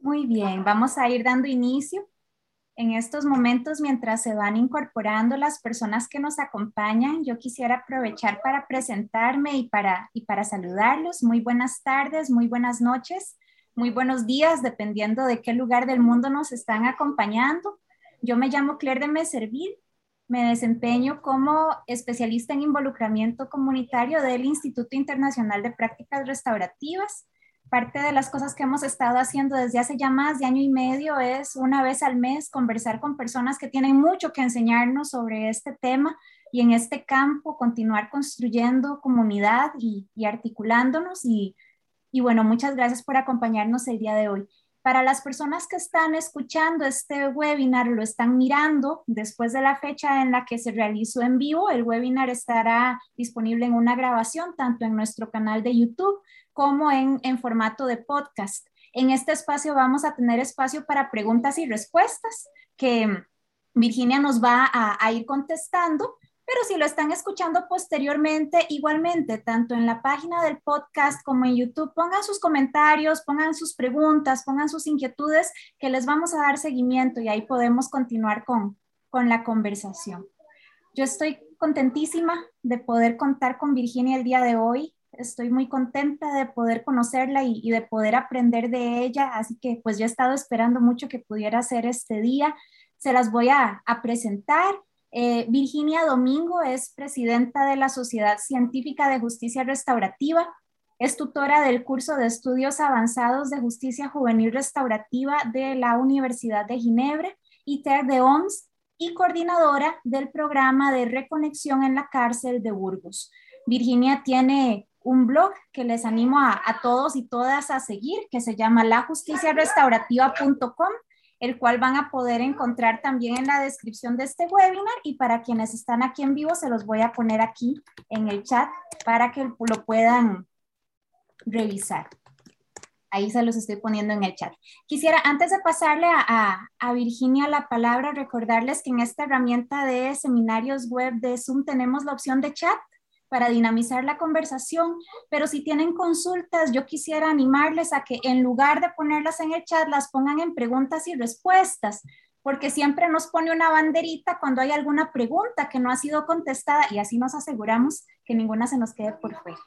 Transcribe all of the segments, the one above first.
Muy bien, vamos a ir dando inicio. En estos momentos, mientras se van incorporando las personas que nos acompañan, yo quisiera aprovechar para presentarme y para, y para saludarlos. Muy buenas tardes, muy buenas noches, muy buenos días, dependiendo de qué lugar del mundo nos están acompañando. Yo me llamo Claire de Meservil, me desempeño como especialista en involucramiento comunitario del Instituto Internacional de Prácticas Restaurativas. Parte de las cosas que hemos estado haciendo desde hace ya más de año y medio es una vez al mes conversar con personas que tienen mucho que enseñarnos sobre este tema y en este campo continuar construyendo comunidad y, articulándonos. Y, bueno, muchas gracias por acompañarnos el día de hoy. Para las personas que están escuchando este webinar, lo están mirando después de la fecha en la que se realizó en vivo, el webinar estará disponible en una grabación tanto en nuestro canal de YouTube como en, formato de podcast. En este espacio vamos a tener espacio para preguntas y respuestas que Virginia nos va a ir contestando pero si lo están escuchando posteriormente, igualmente, tanto en la página del podcast como en YouTube, pongan sus comentarios, pongan sus preguntas, pongan sus inquietudes, que les vamos a dar seguimiento y ahí podemos continuar con, con la conversación. Yo estoy contentísima de poder contar con Virginia el día de hoy. Estoy muy contenta de poder conocerla y, y de poder aprender de ella, así que pues yo he estado esperando mucho que pudiera ser este día. Se las voy a, a presentar. Eh, Virginia Domingo es presidenta de la Sociedad Científica de Justicia Restaurativa, es tutora del curso de estudios avanzados de justicia juvenil restaurativa de la Universidad de Ginebra, ITER de OMS, y coordinadora del programa de reconexión en la cárcel de Burgos. Virginia tiene un blog que les animo a, a todos y todas a seguir, que se llama lajusticiarestaurativa.com el cual van a poder encontrar también en la descripción de este webinar y para quienes están aquí en vivo se los voy a poner aquí en el chat para que lo puedan revisar. Ahí se los estoy poniendo en el chat. Quisiera, antes de pasarle a, a, Virginia la palabra, recordarles que en esta herramienta de seminarios web de Zoom tenemos la opción de chat para dinamizar la conversación, pero si tienen consultas, yo quisiera animarles a que en lugar de ponerlas en el chat, las pongan en preguntas y respuestas, porque siempre nos pone una banderita cuando hay alguna pregunta que no ha sido contestada y así nos aseguramos que ninguna se nos quede por fuera.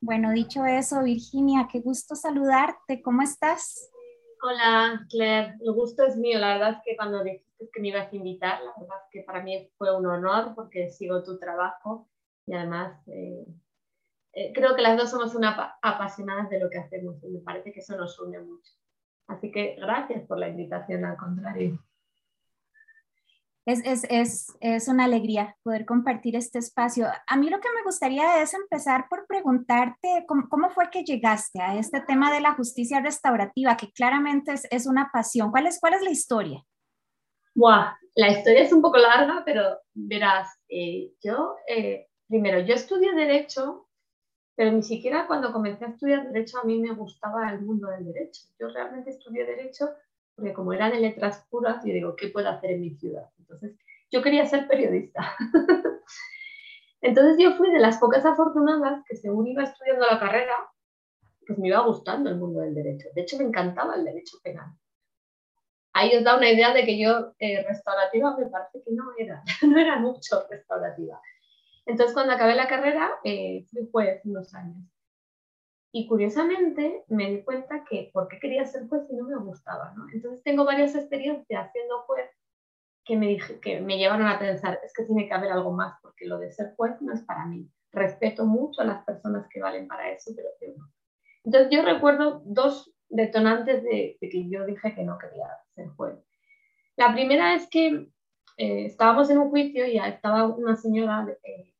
Bueno, dicho eso, Virginia, qué gusto saludarte. ¿Cómo estás? Hola, Claire. El gusto es mío. La verdad es que cuando dijiste que me ibas a invitar, la verdad es que para mí fue un honor porque sigo tu trabajo y además eh, eh, creo que las dos somos una apasionadas de lo que hacemos y me parece que eso nos une mucho. Así que gracias por la invitación, al contrario. Es, es, es, es, una alegría poder compartir este espacio. A mí lo que me gustaría es empezar por preguntarte cómo, cómo fue que llegaste a este tema de la justicia restaurativa, que claramente es, es una pasión. ¿Cuál es, ¿Cuál es la historia? Buah, la historia es un poco larga, pero verás, eh, yo primero, yo estudié Derecho, pero ni siquiera cuando comencé a estudiar Derecho a mí me gustaba el mundo del Derecho. Yo realmente estudié Derecho porque como era de letras puras, yo digo, ¿qué puedo hacer en mi ciudad? Entonces, yo quería ser periodista. Entonces yo fui de las pocas afortunadas que según iba estudiando la carrera, pues me iba gustando el mundo del derecho. De hecho, me encantaba el derecho penal. Ahí os da una idea de que yo eh, restaurativa me parece que no era, no era mucho restaurativa. Entonces, cuando acabé la carrera, eh, fui juez unos años. Y curiosamente me di cuenta que por qué quería ser juez y no me gustaba. ¿no? Entonces, tengo varias experiencias siendo juez que me, dije, que me llevaron a pensar, es que tiene que haber algo más, porque lo de ser juez no es para mí. Respeto mucho a las personas que valen para eso, pero yo no. Entonces, yo recuerdo dos detonantes de, que yo dije que no quería ser juez. La primera es que eh, estábamos en un juicio y estaba una señora eh,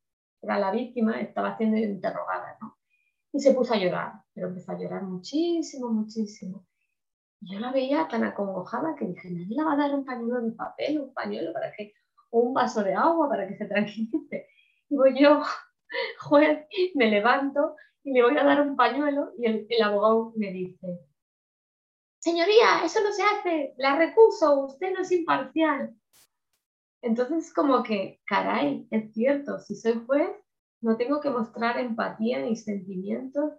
era la víctima, estaba siendo interrogada, ¿no? Y se puso a llorar, pero empezó a llorar muchísimo, muchísimo. Yo la veía tan acongojada que dije, nadie le va a dar un pañuelo de papel, un pañuelo para que, o un vaso de agua para que se tranquilice. Y voy yo, juez, me levanto y le voy a dar un pañuelo y el, el abogado me dice, señoría, eso no se hace, la recuso, usted no es imparcial. Entonces, como que, caray, es cierto, si soy juez, no tengo que mostrar empatía ni sentimientos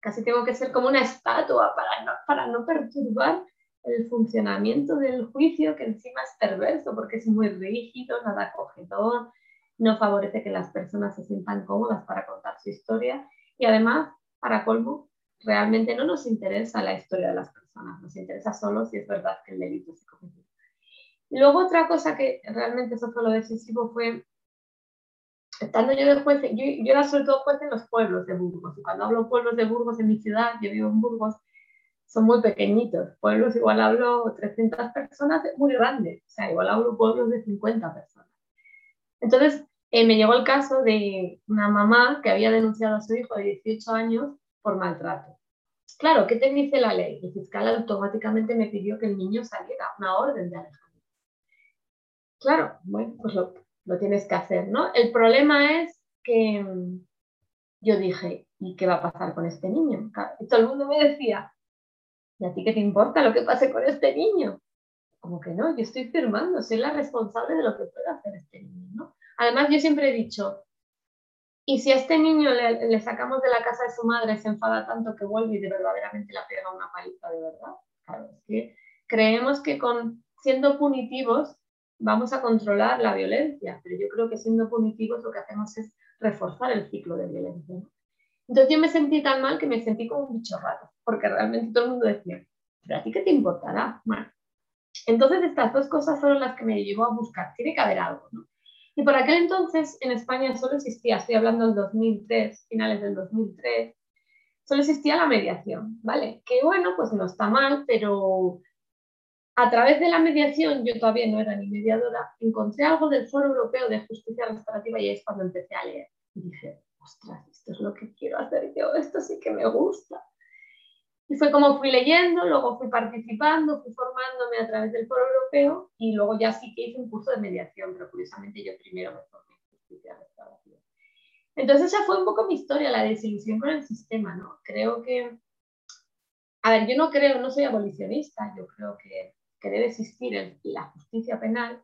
casi tengo que ser como una estatua para no, para no perturbar el funcionamiento del juicio, que encima es perverso porque es muy rígido, nada acogedor, no favorece que las personas se sientan cómodas para contar su historia y además, para colmo, realmente no nos interesa la historia de las personas, nos interesa solo si es verdad que el delito se cometió. Luego otra cosa que realmente eso fue lo decisivo fue, estando yo de juez, yo, yo era sobre todo juez en los pueblos de Burgos, y cuando hablo pueblos de Burgos en mi ciudad, yo vivo en Burgos, son muy pequeñitos. Pueblos igual hablo 300 personas, muy grandes. O sea, igual hablo pueblos de 50 personas. Entonces, eh, me llegó el caso de una mamá que había denunciado a su hijo de 18 años por maltrato. Claro, ¿qué te dice la ley? El fiscal automáticamente me pidió que el niño saliera, una orden de alejamiento. Claro, bueno, pues lo, tienes que hacer, ¿no? El problema es que mm, yo dije, ¿y qué va a pasar con este niño? Todo el mundo me decía, ¿y a ti qué te importa lo que pase con este niño? Como que no, yo estoy firmando, soy la responsable de lo que pueda hacer este niño, ¿no? Además, yo siempre he dicho, y si a este niño le, sacamos de la casa de su madre, se enfada tanto que vuelve y de verdaderamente la pega una paliza de verdad. Claro, es que creemos que con siendo punitivos vamos a controlar la violencia, pero yo creo que siendo punitivos lo que hacemos es reforzar el ciclo de violencia. Entonces yo me sentí tan mal que me sentí como un bicho raro, porque realmente todo el mundo decía, pero a ti qué te importará. Bueno, entonces estas dos cosas fueron las que me llevó a buscar, tiene que haber algo, ¿no? Y por aquel entonces en España solo existía, estoy hablando del 2003, finales del 2003, solo existía la mediación, ¿vale? Que bueno, pues no está mal, pero a través de la mediación, yo todavía no era ni mediadora, encontré algo del Foro Europeo de Justicia Restaurativa y ahí es cuando empecé a leer. Y dije, ostras, esto es lo que quiero hacer yo, esto sí que me gusta. Y fue como fui leyendo, luego fui participando, fui formándome a través del foro europeo y luego ya sí que hice un curso de mediación, pero curiosamente yo primero me formé en justicia restaurativa. Entonces esa fue un poco mi historia, la desilusión con el sistema, ¿no? Creo que, a ver, yo no creo, no soy abolicionista, yo creo que, que debe existir la justicia penal,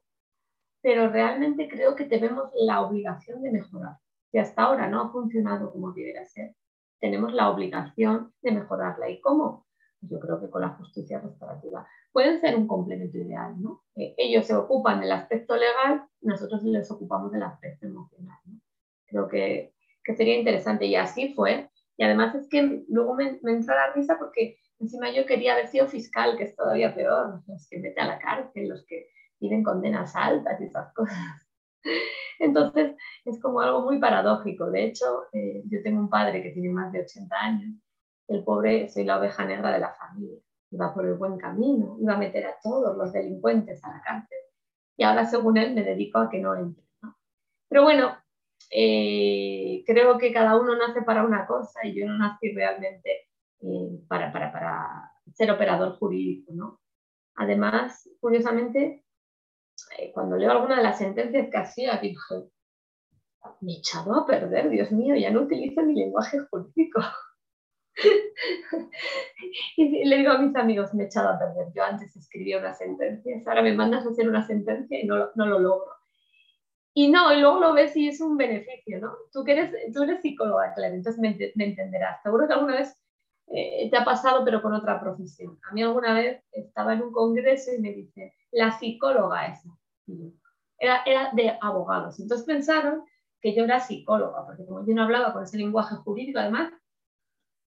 pero realmente creo que tenemos la obligación de mejorar que hasta ahora no ha funcionado como debería ser, tenemos la obligación de mejorarla. ¿Y cómo? Pues yo creo que con la justicia restaurativa. Pueden ser un complemento ideal, ¿no? Eh, ellos se ocupan del aspecto legal, nosotros les ocupamos del aspecto emocional. ¿no? Creo que, que, sería interesante y así fue. Y además es que luego me, me entró la risa porque encima yo quería haber sido fiscal, que es todavía peor, los que meten a la cárcel, los que tienen condenas altas y esas cosas. Entonces, es como algo muy paradójico. De hecho, eh, yo tengo un padre que tiene más de 80 años. El pobre, soy la oveja negra de la familia. Iba por el buen camino, iba a meter a todos los delincuentes a la cárcel. Y ahora, según él, me dedico a que no entre. Pero bueno, eh, creo que cada uno nace para una cosa y yo no nací realmente eh, para, ser operador jurídico. ¿no? Además, curiosamente, eh, cuando leo alguna de las sentencias que hacía, me he echado a perder, Dios mío, ya no utilizo mi lenguaje jurídico. y le digo a mis amigos, me he echado a perder. Yo antes escribía unas sentencias, ahora me mandas a hacer una sentencia y no, lo logro. Y no, y luego lo ves y es un beneficio, ¿no? Tú, eres, psicóloga, claro, entonces me entenderás. Seguro que alguna vez eh, te ha pasado, pero con otra profesión. A mí alguna vez estaba en un congreso y me dice, la psicóloga esa. Era, era de abogados. Entonces pensaron que yo era psicóloga, porque como yo no hablaba con ese lenguaje jurídico, además,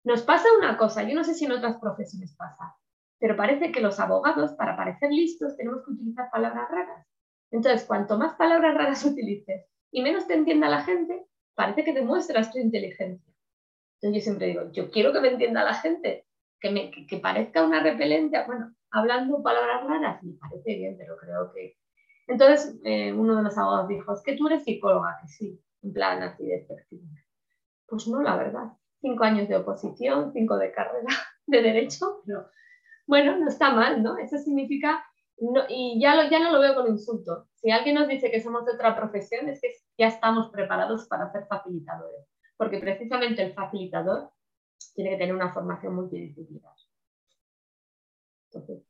nos pasa una cosa, yo no sé si en otras profesiones pasa, pero parece que los abogados, para parecer listos, tenemos que utilizar palabras raras. Entonces, cuanto más palabras raras utilices y menos te entienda la gente, parece que demuestras tu inteligencia. Entonces yo siempre digo, yo quiero que me entienda la gente, que, me, que, parezca una repelente, bueno, hablando palabras raras, me parece bien, pero creo que... Entonces eh, uno de los abogados dijo, es que tú eres psicóloga, que sí, en plan así de Pues no, la verdad. Cinco años de oposición, cinco de carrera de derecho, pero bueno, no está mal, ¿no? Eso significa, no, y ya, lo, ya no lo veo con insulto. Si alguien nos dice que somos de otra profesión, es que ya estamos preparados para ser facilitadores porque precisamente el facilitador tiene que tener una formación multidisciplinar. Entonces,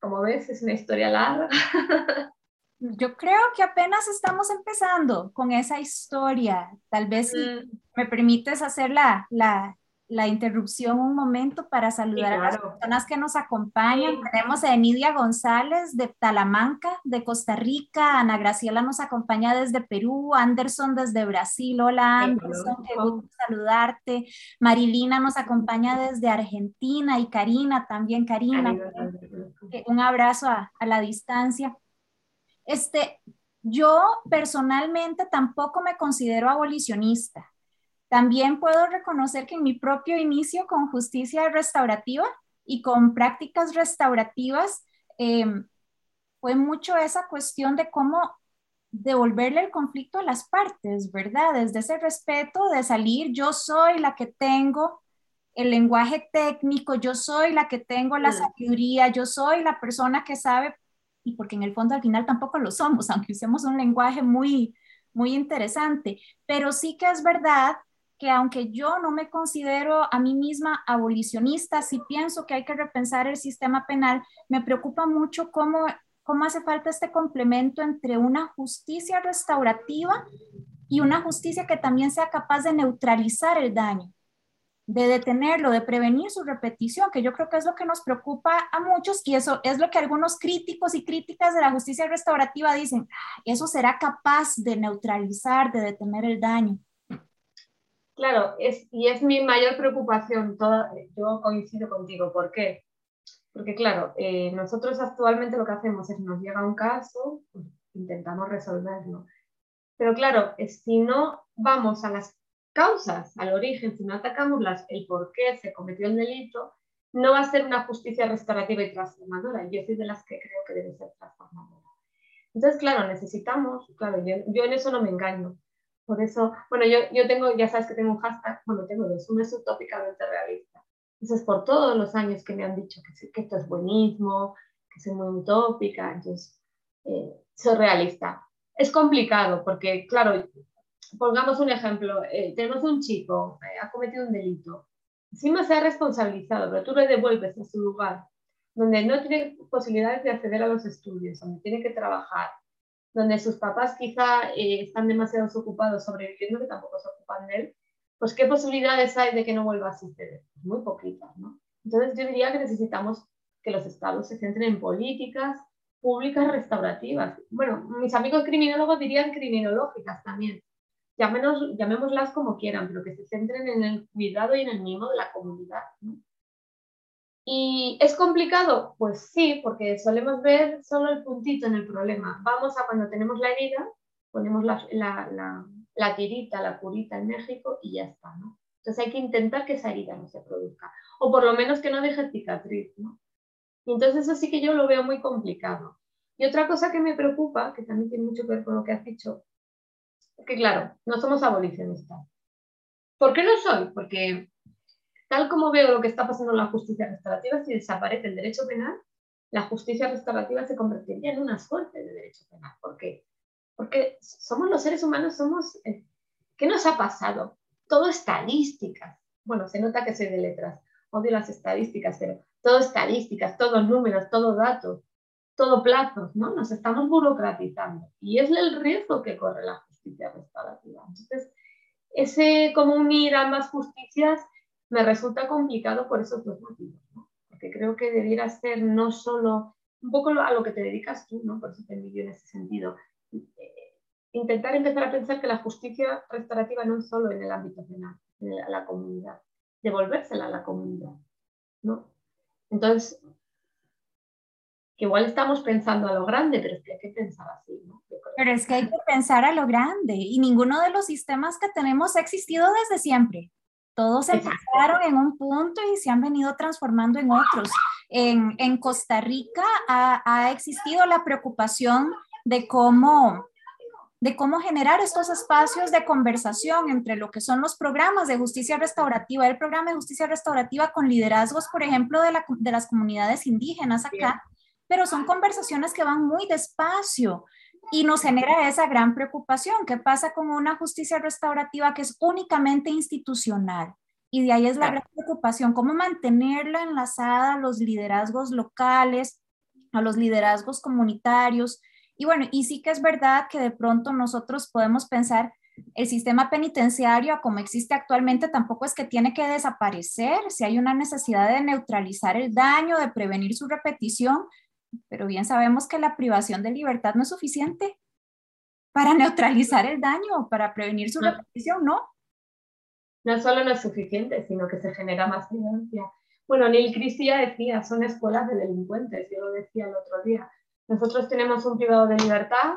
como ves, es una historia larga. Yo creo que apenas estamos empezando con esa historia. Tal vez si mm. me permites hacer la, la, la interrupción un momento para saludar a las personas que nos acompañan. Tenemos a Enidia González de Talamanca, de Costa Rica. Ana Graciela nos acompaña desde Perú. Anderson desde Brasil. Hola Anderson, qué gusto saludarte. Marilina nos acompaña desde Argentina y Karina también. Karina, un abrazo a, a la distancia. Este, yo personalmente tampoco me considero abolicionista también puedo reconocer que en mi propio inicio con justicia restaurativa y con prácticas restaurativas, em, fue mucho esa cuestión de cómo devolverle el conflicto a las partes, ¿verdad? Desde ese respeto de salir, yo soy la que tengo el lenguaje técnico, yo soy la que tengo la sabiduría, yo soy la persona que sabe, y porque en el fondo al final tampoco lo somos, aunque usemos un lenguaje muy, muy interesante, pero sí que es verdad que aunque yo no me considero a mí misma abolicionista, sí pienso que hay que repensar el sistema penal, me preocupa mucho cómo, cómo hace falta este complemento entre una justicia restaurativa y una justicia que también sea capaz de neutralizar el daño, de detenerlo, de prevenir su repetición, que yo creo que es lo que nos preocupa a muchos y eso es lo que algunos críticos y críticas de la justicia restaurativa dicen, eso será capaz de neutralizar, de detener el daño. Claro, es, y es mi mayor preocupación, toda, yo coincido contigo, ¿por qué? Porque claro, eh, nosotros actualmente lo que hacemos es nos llega un caso, pues, intentamos resolverlo. Pero claro, si no vamos a las causas, al origen, si no atacamos el por qué se cometió el delito, no va a ser una justicia restaurativa y transformadora. Yo soy de las que creo que debe ser transformadora. Entonces, claro, necesitamos, claro, yo en eso no me engaño, por eso, bueno, yo, yo tengo, ya sabes que tengo un hashtag, bueno, tengo dos, uno es utópicamente realista. Entonces, por todos los años que me han dicho que, esto es buenismo, que soy muy utópica, entonces, eh, soy realista. Es complicado porque, claro, pongamos un ejemplo, eh, tenemos un chico, eh, ha cometido un delito, encima se ha responsabilizado, pero tú le devuelves a su lugar, donde no tiene posibilidades de acceder a los estudios, donde tiene que trabajar, donde sus papás quizá eh, están demasiado ocupados sobreviviendo, que tampoco se ocupan de él, pues ¿qué posibilidades hay de que no vuelva a suceder? Pues muy poquitas, ¿no? Entonces yo diría que necesitamos que los estados se centren en políticas públicas restaurativas. Bueno, mis amigos criminólogos dirían criminológicas también. llamémoslas como quieran, pero que se centren en el cuidado y en el mimo de la comunidad. ¿no? ¿Y es complicado? Pues sí, porque solemos ver solo el puntito en el problema. Vamos a cuando tenemos la herida, ponemos la, la, la, tirita, la curita en México y ya está, ¿no? Entonces hay que intentar que esa herida no se produzca, o por lo menos que no deje cicatriz, ¿no? Entonces eso sí que yo lo veo muy complicado. Y otra cosa que me preocupa, que también tiene mucho que ver con lo que has dicho, es que claro, no somos abolicionistas. ¿Por qué no soy? Porque Tal como veo lo que está pasando en la justicia restaurativa, si desaparece el derecho penal, la justicia restaurativa se convertiría en una suerte de derecho penal. ¿Por qué? Porque somos los seres humanos, somos... Eh, ¿Qué nos ha pasado? Todo estadísticas. Bueno, se nota que soy de letras, odio las estadísticas, pero todo estadísticas, todos números, todo datos, todo plazos, ¿no? Nos estamos burocratizando y es el riesgo que corre la justicia restaurativa. Entonces, ese como unir ambas justicias me resulta complicado por esos dos motivos, porque creo que debiera ser no solo un poco a lo que te dedicas tú, ¿no? por eso te envidio en ese sentido, eh, intentar empezar a pensar que la justicia restaurativa no es solo en el ámbito penal, en la comunidad, devolvérsela a la comunidad. ¿no? Entonces, que igual estamos pensando a lo grande, pero es que hay que pensar así, ¿no? Pero es que hay que pensar a lo grande y ninguno de los sistemas que tenemos ha existido desde siempre. Todos empezaron en un punto y se han venido transformando en otros. En, en Costa Rica ha, ha, existido la preocupación de cómo, de cómo generar estos espacios de conversación entre lo que son los programas de justicia restaurativa, el programa de justicia restaurativa con liderazgos, por ejemplo, de, la, de las comunidades indígenas acá, pero son conversaciones que van muy despacio y nos genera esa gran preocupación. ¿Qué pasa con una justicia restaurativa que es únicamente institucional? Y de ahí es la gran preocupación, cómo mantenerla enlazada a los liderazgos locales, a los liderazgos comunitarios. Y bueno, y sí que es verdad que de pronto nosotros podemos pensar, el sistema penitenciario, como existe actualmente, tampoco es que tiene que desaparecer. Si hay una necesidad de neutralizar el daño, de prevenir su repetición, pero bien sabemos que la privación de libertad no es suficiente para neutralizar el daño, para prevenir su repetición, ¿no? No solo no es suficiente, sino que se genera más violencia. Bueno, Neil Christie ya decía, son escuelas de delincuentes, yo lo decía el otro día. Nosotros tenemos un privado de libertad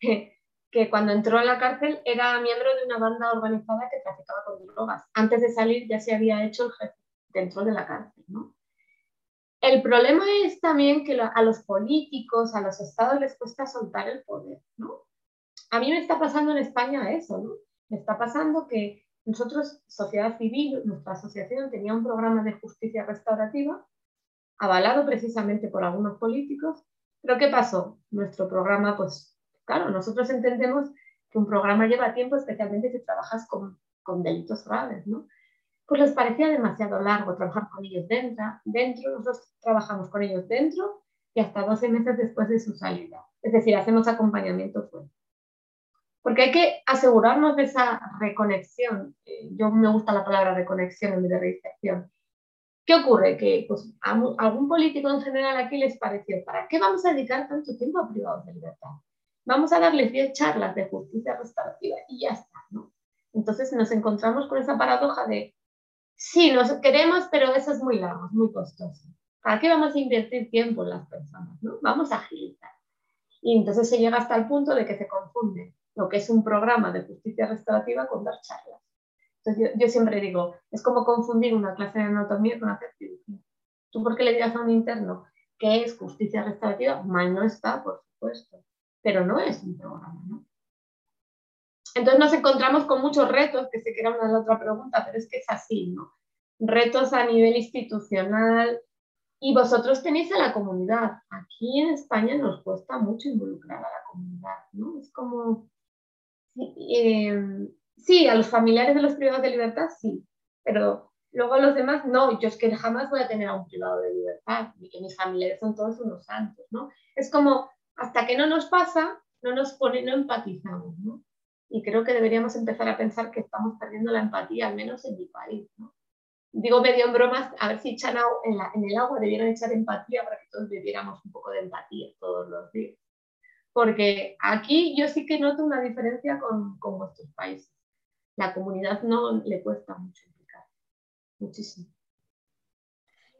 que, que cuando entró en la cárcel era miembro de una banda organizada que traficaba con drogas. Antes de salir ya se había hecho el jefe dentro de la cárcel, ¿no? El problema es también que a los políticos, a los estados les cuesta soltar el poder, ¿no? A mí me está pasando en España eso, ¿no? Me está pasando que nosotros, sociedad civil, nuestra asociación tenía un programa de justicia restaurativa avalado precisamente por algunos políticos, pero ¿qué pasó? Nuestro programa, pues claro, nosotros entendemos que un programa lleva tiempo, especialmente si trabajas con, con delitos graves, ¿no? Pues les parecía demasiado largo trabajar con ellos dentro, dentro, nosotros trabajamos con ellos dentro y hasta 12 meses después de su salida. Es decir, hacemos acompañamiento fuera. Porque hay que asegurarnos de esa reconexión. Eh, yo me gusta la palabra reconexión en vez de reinserción. ¿Qué ocurre? Que pues, a algún político en general aquí les pareció, ¿para qué vamos a dedicar tanto tiempo a privados de libertad? Vamos a darles 10 charlas de justicia restaurativa y ya está, ¿no? Entonces nos encontramos con esa paradoja de Sí, nos queremos, pero eso es muy largo, es muy costoso. ¿Para qué vamos a invertir tiempo en las personas? ¿no? Vamos a agilizar. Y entonces se llega hasta el punto de que se confunde lo que es un programa de justicia restaurativa con dar charlas. Entonces yo, siempre digo, es como confundir una clase de anatomía con hacer cirugía. ¿Tú por qué le digas a un interno que es justicia restaurativa? Mal no está, por supuesto, pero no es un programa, ¿no? Entonces nos encontramos con muchos retos, que sé que era una de otra pregunta, pero es que es así, ¿no? Retos a nivel institucional y vosotros tenéis a la comunidad. Aquí en España nos cuesta mucho involucrar a la comunidad, ¿no? Es como, sí, a los familiares de los privados de libertad, sí, pero luego a los demás, no, yo es que jamás voy a tener a un privado de libertad, y que mis familiares son todos unos santos, ¿no? Es como, hasta que no nos pasa, no nos pone, no empatizamos, ¿no? Y creo que deberíamos empezar a pensar que estamos perdiendo la empatía, al menos en mi país. Digo medio en bromas, a ver si echan en, en el agua debieran echar empatía para que todos viviéramos un poco de empatía todos los días. Porque aquí yo sí que noto una diferencia con, con vuestros países. La comunidad no le cuesta mucho implicar, muchísimo.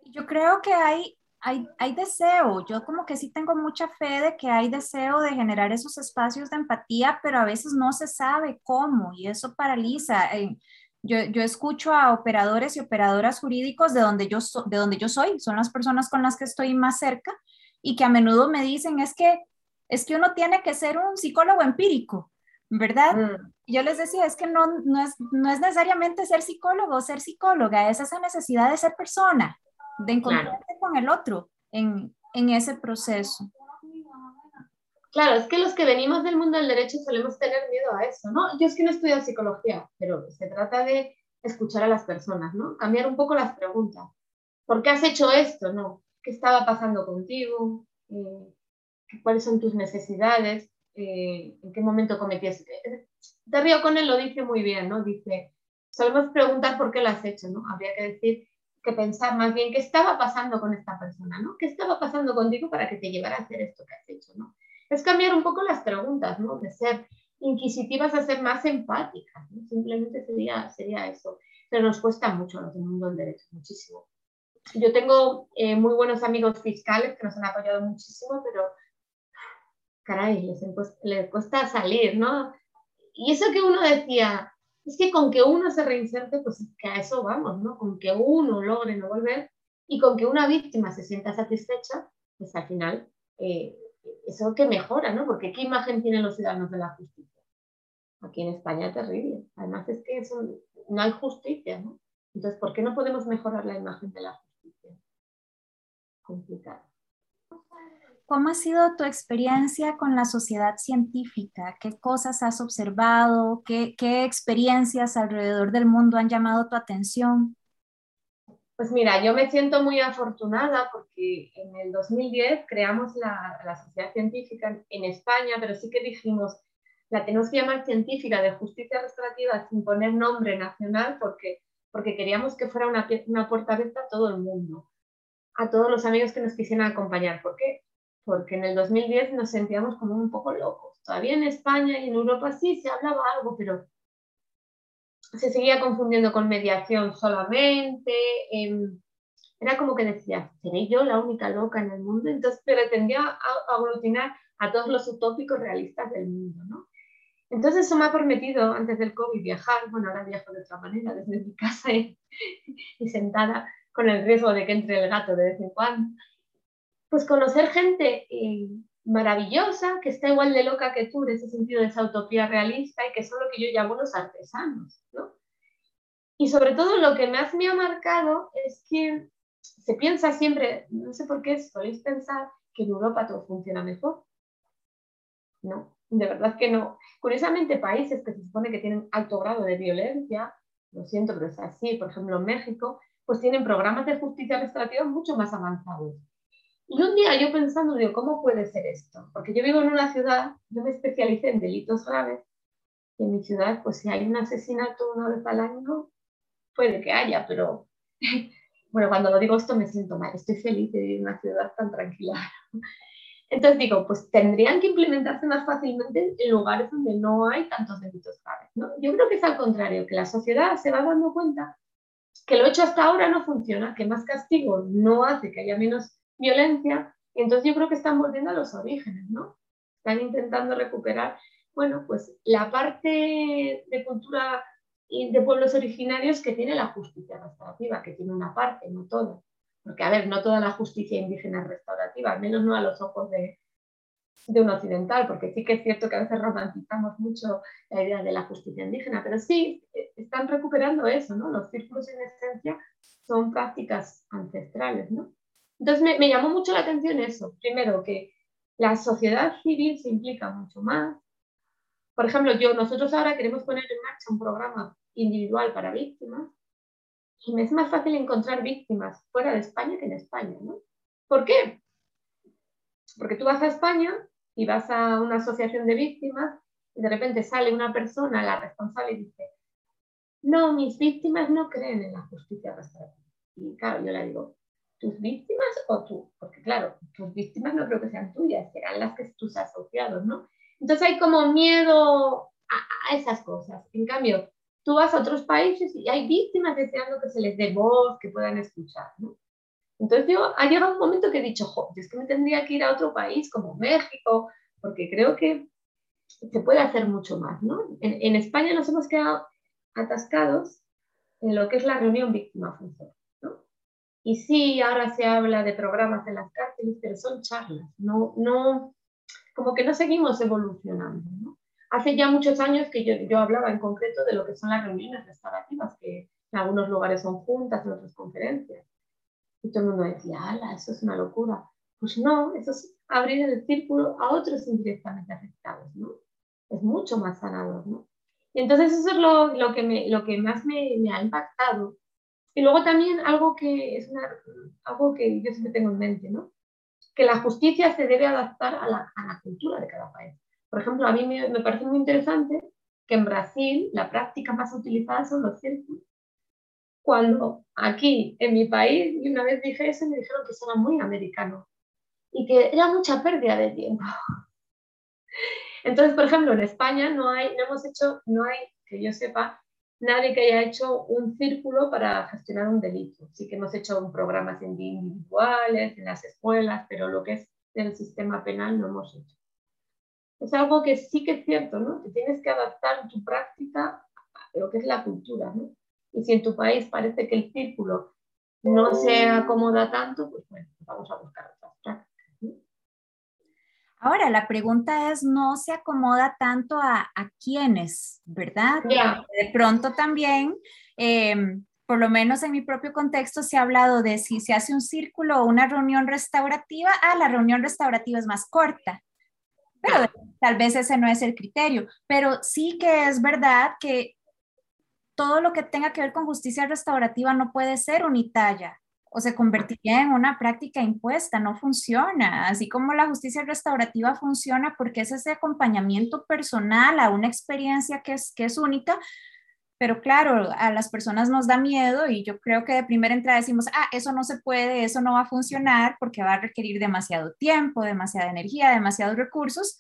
Yo creo que hay hay, deseo, yo como que sí tengo mucha fe de que hay deseo de generar esos espacios de empatía, pero a veces no se sabe cómo y eso paraliza. Yo, yo, escucho a operadores y operadoras jurídicos de donde, yo de donde yo soy, son las personas con las que estoy más cerca y que a menudo me dicen es que, es que uno tiene que ser un psicólogo empírico, ¿verdad? Mm. Yo les decía, es que no, no, es, no es necesariamente ser psicólogo o ser psicóloga, es esa necesidad de ser persona de encontrarte con el otro en, en ese proceso. Claro, es que los que venimos del mundo del derecho solemos tener miedo a eso, ¿no? Yo es que no he estudiado psicología, pero se trata de escuchar a las personas, ¿no? Cambiar un poco las preguntas. ¿Por qué has hecho esto? ¿No? ¿Qué estaba pasando contigo? Eh, ¿Cuáles son tus necesidades? Eh, ¿En qué momento cometías? De Río con él lo dice muy bien, ¿no? Dice, solemos preguntar por qué lo has hecho, ¿no? Habría que decir que pensar más bien qué estaba pasando con esta persona, ¿no? ¿Qué estaba pasando contigo para que te llevara a hacer esto que has hecho, ¿no? Es cambiar un poco las preguntas, ¿no? De ser inquisitivas a ser más empáticas, ¿no? Simplemente sería, sería eso. Pero nos cuesta mucho a los del mundo del derecho, muchísimo. Yo tengo eh, muy buenos amigos fiscales que nos han apoyado muchísimo, pero caray, les, les cuesta salir, ¿no? Y eso que uno decía, es que con que uno se reinserte, pues que a eso vamos, ¿no? Con que uno logre no volver y con que una víctima se sienta satisfecha, pues al final eh, eso que mejora, ¿no? Porque ¿qué imagen tienen los ciudadanos de la justicia? Aquí en España terrible. Además es que no hay justicia, ¿no? Entonces, ¿por qué no podemos mejorar la imagen de la justicia? Complicado. ¿Cómo ha sido tu experiencia con la sociedad científica? ¿Qué cosas has observado? ¿Qué, experiencias alrededor del mundo han llamado tu atención? Pues mira, yo me siento muy afortunada porque en el 2010 creamos la, Sociedad Científica en, España, pero sí que dijimos, la tenemos que llamar científica de justicia restaurativa sin poner nombre nacional porque, porque queríamos que fuera una, una puerta abierta a todo el mundo, a todos los amigos que nos quisieran acompañar. ¿Por qué? Porque en el 2010 nos sentíamos como un poco locos. Todavía en España y en Europa sí se hablaba algo, pero se seguía confundiendo con mediación solamente. Em, era como que decía, ¿seré yo la única loca en el mundo? Entonces pretendía aglutinar a todos los utópicos realistas del mundo, ¿no? Entonces eso me ha permitido antes del COVID viajar, bueno, ahora viajo de otra manera, desde mi casa y, sentada con el riesgo de que entre el gato de vez en cuando, pues conocer gente eh, maravillosa, que está igual de loca que tú, en ese sentido de esa utopía realista y que son lo que yo llamo los artesanos, ¿no? Y sobre todo lo que más me ha marcado es que se piensa siempre, no sé por qué soléis pensar que en Europa todo funciona mejor. No, de verdad que no. Curiosamente, países que se supone que tienen alto grado de violencia, lo siento, pero es así, por ejemplo, México, pues tienen programas de justicia restaurativa mucho más avanzados. Y un día yo pensando, digo, ¿cómo puede ser esto? Porque yo vivo en una ciudad, yo me especialicé en delitos graves, y en mi ciudad, pues si hay un asesinato una vez al año, puede que haya, pero bueno, cuando lo digo esto me siento mal, estoy feliz de vivir en una ciudad tan tranquila. Entonces digo, pues tendrían que implementarse más fácilmente en lugares donde no hay tantos delitos graves. ¿no? Yo creo que es al contrario, que la sociedad se va dando cuenta que lo hecho hasta ahora no funciona, que más castigo no hace que haya menos violencia, y entonces yo creo que están volviendo a los orígenes, ¿no? Están intentando recuperar, bueno, pues la parte de cultura y de pueblos originarios que tiene la justicia restaurativa, que tiene una parte, no todo. Porque, a ver, no toda la justicia indígena es restaurativa, al menos no a los ojos de, de un occidental, porque sí que es cierto que a veces romantizamos mucho la idea de la justicia indígena, pero sí eh, están recuperando eso, ¿no? Los círculos en esencia son prácticas ancestrales, ¿no? Entonces me, llamó mucho la atención eso. Primero, que la sociedad civil se implica mucho más. Por ejemplo, yo, nosotros ahora queremos poner en marcha un programa individual para víctimas y me es más fácil encontrar víctimas fuera de España que en España, ¿no? ¿Por qué? Porque tú vas a España y vas a una asociación de víctimas y de repente sale una persona, la responsable, y dice, no, mis víctimas no creen en la justicia restaurativa. Y claro, yo le digo, ¿tus víctimas o tú? Porque claro, tus víctimas no creo que sean tuyas, serán las que tus asociados, ¿no? Entonces hay como miedo a, esas cosas. En cambio, tú vas a otros países y hay víctimas deseando que se les dé voz, que puedan escuchar, ¿no? Entonces yo, ha llegado un momento que he dicho, jo, es que me tendría que ir a otro país como México, porque creo que se puede hacer mucho más, ¿no? En, en España nos hemos quedado atascados en lo que es la reunión víctima-función. Y sí, ahora se habla de programas en las cárceles, pero son charlas, no, no, como que no seguimos evolucionando, ¿no? Hace ya muchos años que yo, yo hablaba en concreto de lo que son las reuniones restaurativas, que en algunos lugares son juntas, en otras conferencias. Y todo el mundo decía, ala, eso es una locura. Pues no, eso es abrir el círculo a otros indirectamente afectados, ¿no? Es mucho más sanador, ¿no? Y entonces eso es lo, lo que, me, lo que más me, me, ha impactado. Y luego también algo que es una, algo que yo siempre tengo en mente, ¿no? Que la justicia se debe adaptar a la, a la cultura de cada país. Por ejemplo, a mí me, me, parece muy interesante que en Brasil la práctica más utilizada son los círculos. Cuando aquí, en mi país, y una vez dije eso, me dijeron que eso era muy americano y que era mucha pérdida de tiempo. Entonces, por ejemplo, en España no hay, no hemos hecho, no hay, que yo sepa, nadie que haya hecho un círculo para gestionar un delito. Sí que hemos hecho programas individuales, en las escuelas, pero lo que es el sistema penal no hemos hecho es algo que sí que es cierto, ¿no? Que tienes que adaptar tu práctica a lo que es la cultura, ¿no? Y si en tu país parece que el círculo no se acomoda tanto, pues bueno, vamos a buscar otras prácticas. Ahora, la pregunta es, no se acomoda tanto a, a quiénes, ¿verdad? De pronto también, em, por lo menos en mi propio contexto, se ha hablado de si se hace un círculo o una reunión restaurativa, ah, la reunión restaurativa es más corta. Pero tal vez ese no es el criterio, pero sí que es verdad que todo lo que tenga que ver con justicia restaurativa no puede ser unitalla o se convertiría en una práctica impuesta, no funciona. Así como la justicia restaurativa funciona porque es ese acompañamiento personal a una experiencia que es, que es única, pero claro, a las personas nos da miedo y yo creo que de primera entrada decimos, ah, eso no se puede, eso no va a funcionar porque va a requerir demasiado tiempo, demasiada energía, demasiados recursos.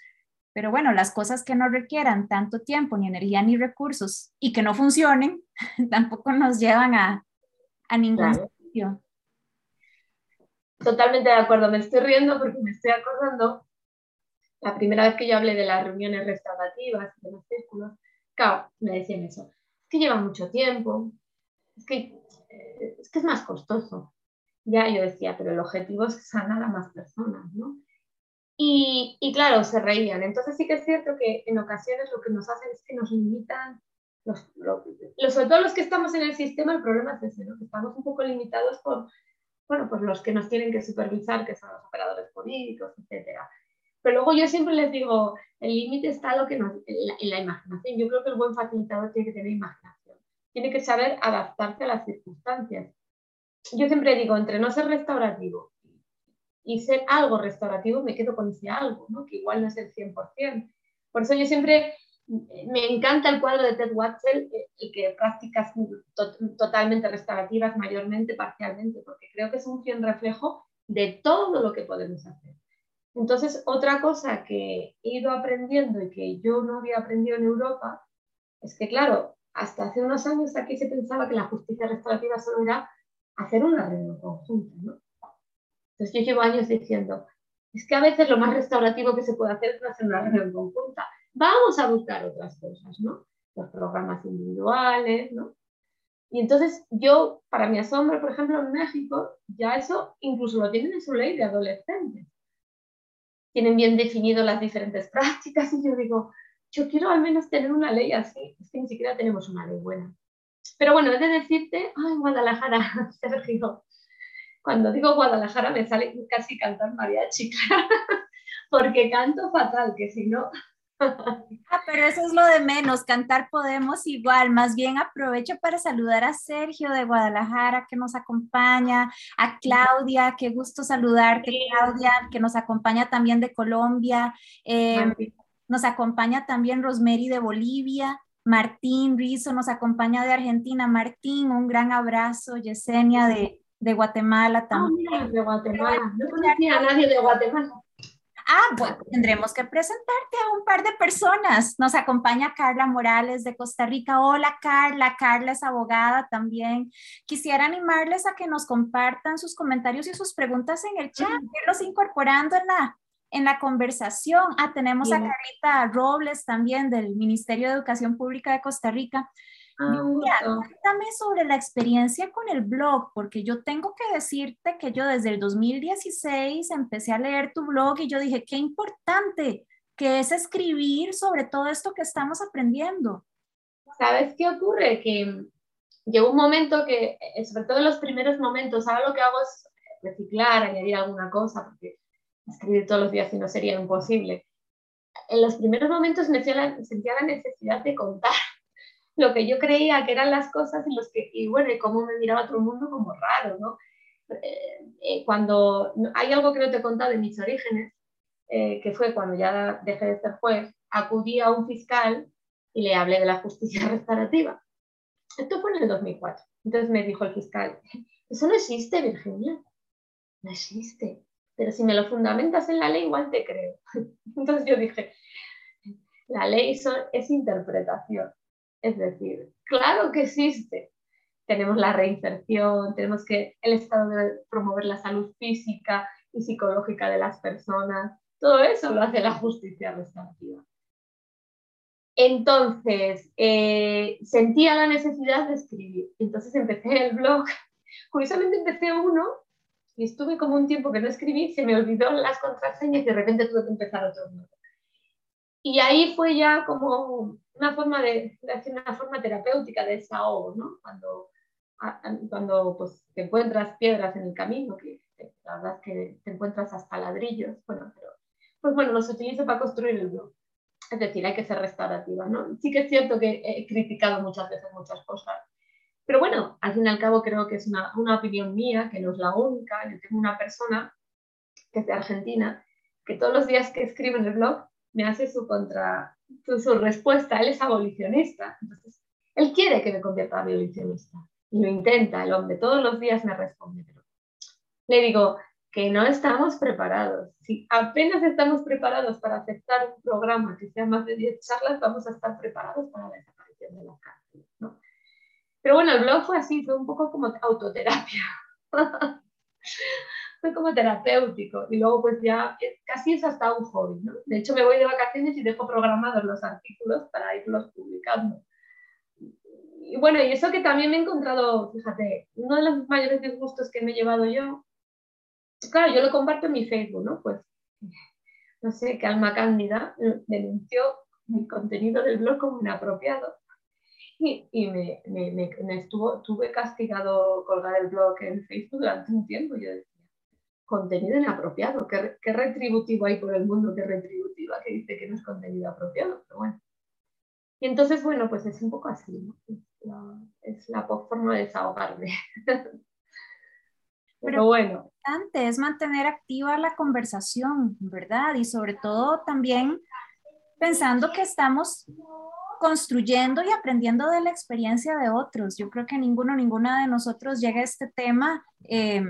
Pero bueno, las cosas que no requieran tanto tiempo, ni energía, ni recursos y que no funcionen, tampoco nos llevan a, a ningún sitio. Totalmente de acuerdo, me estoy riendo porque me estoy acordando la primera vez que yo hablé de las reuniones restaurativas, de los círculos, claro, me decían eso, es que lleva mucho tiempo, es que, eh, es que es más costoso. Ya yo decía, pero el objetivo es sanar a más personas, ¿no? Y, y, claro, se reían. Entonces sí que es cierto que en ocasiones lo que nos hacen es que nos limitan, los, sobre todo los que estamos en el sistema, el problema es ese, ¿no? que estamos un poco limitados por bueno, pues los que nos tienen que supervisar, que son los operadores políticos, etc. Pero luego yo siempre les digo, el límite está lo que en, la, imaginación. Yo creo que el buen facilitador tiene que tener imaginación, tiene que saber adaptarse a las circunstancias. Yo siempre digo, entre no ser restaurativo y ser algo restaurativo, me quedo con ese algo, ¿no? que igual no es el 100%. Por eso yo siempre me encanta el cuadro de Ted Watzel, eh, el que prácticas totalmente restaurativas, mayormente, parcialmente, porque creo que es un fiel reflejo de todo lo que podemos hacer. Entonces, otra cosa que he ido aprendiendo y que yo no había aprendido en Europa es que, claro, hasta hace unos años aquí se pensaba que la justicia restaurativa solo era hacer una reunión conjunta. Entonces, yo llevo años diciendo, es que a veces lo más restaurativo que se puede hacer es hacer una reunión conjunta vamos a buscar otras cosas, ¿no? Los programas individuales, ¿no? Y entonces yo, para mi asombro, por ejemplo, en México, ya eso incluso lo tienen en su ley de adolescentes. Tienen bien definido las diferentes prácticas y yo digo, yo quiero al menos tener una ley así. Es que ni siquiera tenemos una ley buena. Pero bueno, he de decirte, ay, Guadalajara, Sergio, cuando digo Guadalajara me sale casi cantar mariachi, porque canto fatal, que si no, Ah, pero eso es lo de menos, cantar podemos igual. Más bien aprovecho para saludar a Sergio de Guadalajara que nos acompaña, a Claudia, qué gusto saludarte, Claudia, que nos acompaña también de Colombia. Em, nos acompaña también Rosemary de Bolivia. Martín Rizo nos acompaña de Argentina. Martín, un gran abrazo. Yesenia de, de Guatemala ah, también. de Guatemala. No conocía a nadie de Guatemala. Ah, bueno, tendremos que presentarte a un par de personas. Nos acompaña Carla Morales de Costa Rica. Hola Carla, Carla es abogada también. Quisiera animarles a que nos compartan sus comentarios y sus preguntas en el chat, irlos incorporando en la, en la conversación. Ah, tenemos a Carita Robles también del Ministerio de Educación Pública de Costa Rica. Mira, cuéntame sobre la experiencia con el blog, porque yo tengo que decirte que yo desde el 2016 empecé a leer tu blog y yo dije, qué importante que es escribir sobre todo esto que estamos aprendiendo. ¿Sabes qué ocurre? Que llegó un momento que, eh, sobre todo en los primeros momentos, ahora lo que hago es reciclar, añadir alguna cosa, porque escribir todos los días si no sería imposible. En los primeros momentos me sentía la necesidad de contar lo que yo creía que eran las cosas y los que, y bueno, y cómo me miraba todo el mundo como raro, ¿no? Eh, eh, cuando hay algo que no te he contado de mis orígenes, eh, que fue cuando ya dejé de ser juez, acudí a un fiscal y le hablé de la justicia restaurativa. Esto fue en el 2004. Entonces me dijo el fiscal, eso no existe, Virginia. No existe. Pero si me lo fundamentas en la ley, igual te creo. Entonces yo dije, la ley es interpretación. Es decir, claro que existe. Tenemos la reinserción, tenemos que el Estado debe promover la salud física y psicológica de las personas. Todo eso lo hace la justicia restaurativa. Entonces, eh, sentía la necesidad de escribir. Entonces empecé el blog. Curiosamente empecé uno y estuve como un tiempo que no escribí, se me olvidó las contraseñas y de repente tuve que empezar otro nuevo. Y ahí fue ya como una forma de, de una forma terapéutica de desahogo, ¿no? Cuando, cuando pues, te encuentras piedras en el camino, que la verdad es que te encuentras hasta ladrillos, bueno, pero pues bueno, los utilizo para construir el blog. Es decir, hay que ser restaurativa, ¿no? Sí que es cierto que he criticado muchas veces muchas cosas, pero bueno, al fin y al cabo creo que es una, una opinión mía, que no es la única. Yo tengo una persona que es de Argentina, que todos los días que escribe en el blog me hace su, contra, su, respuesta. Él es abolicionista. Entonces, él quiere que me convierta a abolicionista. Y lo intenta, el hombre. Todos los días me responde. Pero le digo que no estamos preparados. Si apenas estamos preparados para aceptar un programa que sea más de 10 charlas, vamos a estar preparados para la desaparición de la cárcel. ¿no? Pero bueno, el blog fue así, fue un poco como autoterapia. fue como terapéutico y luego pues ya casi es hasta un hobby, ¿no? De hecho me voy de vacaciones y dejo programados los artículos para irlos publicando. Y bueno, y eso que también me he encontrado, fíjate, uno de los mayores disgustos que me he llevado yo, claro, yo lo comparto en mi Facebook, ¿no? Pues, no sé, que Alma Cándida denunció mi contenido del blog como inapropiado y, me, estuvo, tuve castigado colgar el blog en Facebook durante un tiempo. Yo decía, contenido inapropiado, ¿Qué, qué retributivo hay por el mundo, qué retributiva que dice que no es contenido apropiado, pero bueno. Y entonces, bueno, pues es un poco así, ¿no? es, la, forma de desahogarme. Pero bueno. Importante es mantener activa la conversación, ¿verdad? Y sobre todo también pensando que estamos construyendo y aprendiendo de la experiencia de otros. Yo creo que ninguno, ninguna de nosotros llega a este tema eh,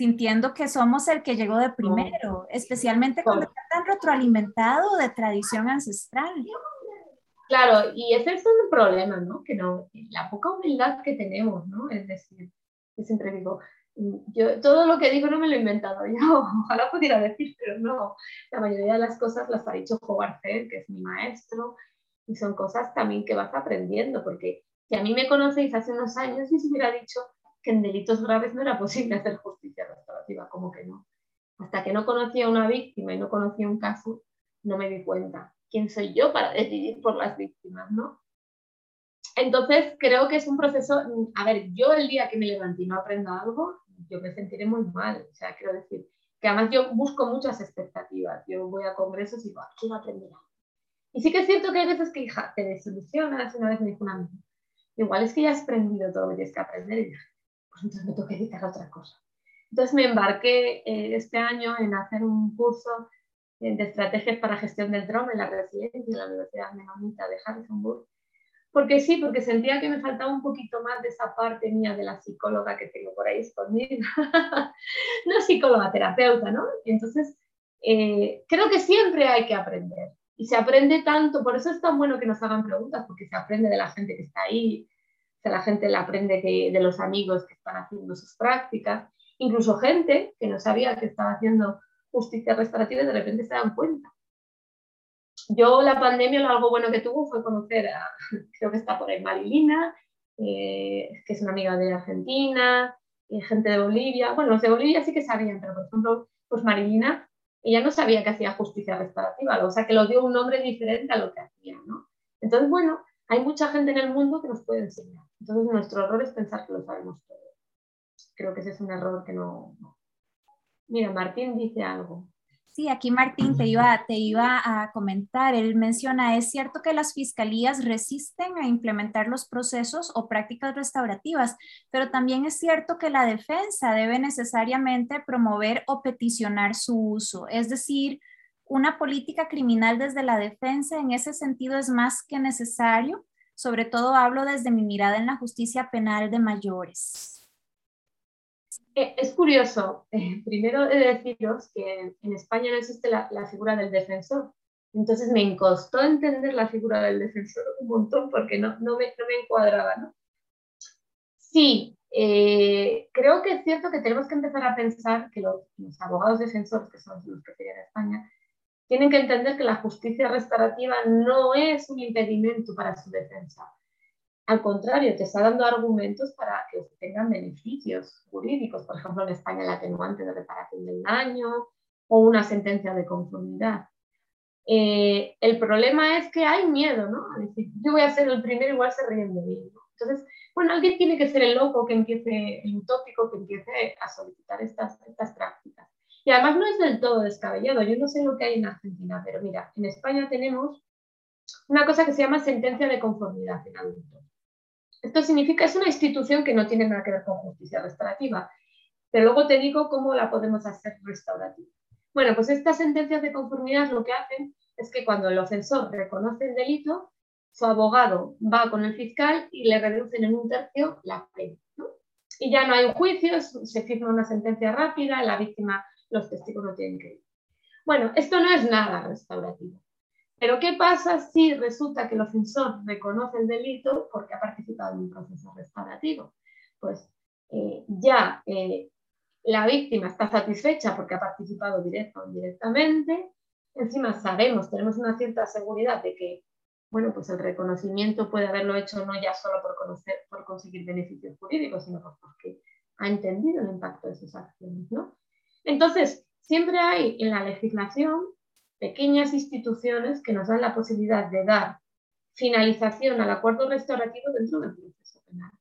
sintiendo que somos el que llegó de primero, especialmente cuando está tan retroalimentado de tradición ancestral. Claro, y ese es un problema, ¿no? Que no, la poca humildad que tenemos, ¿no? Es decir, yo siempre digo, yo todo lo que digo no me lo he inventado yo, ojalá pudiera decir, pero no, la mayoría de las cosas las ha dicho Howard que es mi maestro, y son cosas también que vas aprendiendo, porque si a mí me conocéis hace unos años, y se hubiera dicho que en delitos graves no era posible hacer justicia restaurativa, como que no. Hasta que no conocía a una víctima y no conocía un caso, no me di cuenta. ¿Quién soy yo para decidir por las víctimas, no? Entonces, creo que es un proceso, a ver, yo el día que me levanté y no aprendo algo, yo me sentiré muy mal. O sea, quiero decir, que además yo busco muchas expectativas. Yo voy a congresos y digo, ah, quiero aprender algo. Y sí que es cierto que hay veces que, hija, te desilusionas. Una vez me dijo una amiga, igual es que ya has aprendido todo lo que tienes que aprender. Y pues entonces me toca dedicar a otra cosa. Entonces me embarqué eh, este año en hacer un curso eh, de estrategias para gestión del trauma en la residencia de la Universidad Menonita de Harrisonburg. Porque sí, porque sentía que me faltaba un poquito más de esa parte mía de la psicóloga que tengo por ahí escondida. no psicóloga, terapeuta, ¿no? Entonces, eh, creo que siempre hay que aprender. Y se aprende tanto, por eso es tan bueno que nos hagan preguntas, porque se aprende de la gente que está ahí, la gente la aprende de los amigos que están haciendo sus prácticas, incluso gente que no sabía que estaba haciendo justicia restaurativa de repente se dan cuenta. Yo la pandemia lo algo bueno que tuvo fue conocer a, creo que está por ahí Marilina, eh, que es una amiga de Argentina, y gente de Bolivia. Bueno, los de Bolivia sí que sabían, pero por ejemplo, pues Marilina, ella no sabía que hacía justicia restaurativa, o sea que lo dio un nombre diferente a lo que hacía, ¿no? Entonces, bueno, hay mucha gente en el mundo que nos puede enseñar. Entonces nuestro error es pensar que lo sabemos todo. Creo que ese es un error que no... Mira, Martín dice algo. Sí, aquí Martín te iba, te iba a comentar. Él menciona, es cierto que las fiscalías resisten a implementar los procesos o prácticas restaurativas, pero también es cierto que la defensa debe necesariamente promover o peticionar su uso. Es decir, una política criminal desde la defensa en ese sentido es más que necesario. Sobre todo hablo desde mi mirada en la justicia penal de mayores. Eh, es curioso, eh, primero he de deciros que en España no existe la, figura del defensor. Entonces me costó entender la figura del defensor un montón porque no, no, me, no me encuadraba. ¿no? Sí, eh, creo que es cierto que tenemos que empezar a pensar que los, los abogados defensores, que son los que serían en España, tienen que entender que la justicia restaurativa no es un impedimento para su defensa. Al contrario, te está dando argumentos para que tengan beneficios jurídicos, por ejemplo, en España el atenuante de reparación del daño o una sentencia de conformidad. Eh, el problema es que hay miedo, ¿no? A decir, yo voy a ser el primero, igual se ríen de mí. Entonces, bueno, alguien tiene que ser el loco que empiece, el utópico que empiece a solicitar estas, estas prácticas. Y además no es del todo descabellado. Yo no sé lo que hay en Argentina, pero mira, en España tenemos una cosa que se llama sentencia de conformidad en adultos. Esto significa, es una institución que no tiene nada que ver con justicia restaurativa, pero luego te digo cómo la podemos hacer restaurativa. Bueno, pues estas sentencias de conformidad lo que hacen es que cuando el ofensor reconoce el delito, su abogado va con el fiscal y le reducen en un tercio la pena. Y ya no hay un juicio, se firma una sentencia rápida, la víctima, los testigos no tienen que ir. Bueno, esto no es nada restaurativo. Pero ¿qué pasa si resulta que el ofensor reconoce el delito porque ha participado en un proceso restaurativo? Pues eh, ya eh, la víctima está satisfecha porque ha participado directo o indirectamente, encima sabemos, tenemos una cierta seguridad de que bueno, pues el reconocimiento puede haberlo hecho no ya solo por, conocer, por conseguir beneficios jurídicos, sino porque ha entendido el impacto de sus acciones, ¿no? Entonces, siempre hay en la legislación pequeñas instituciones que nos dan la posibilidad de dar finalización al acuerdo restaurativo dentro del proceso penal.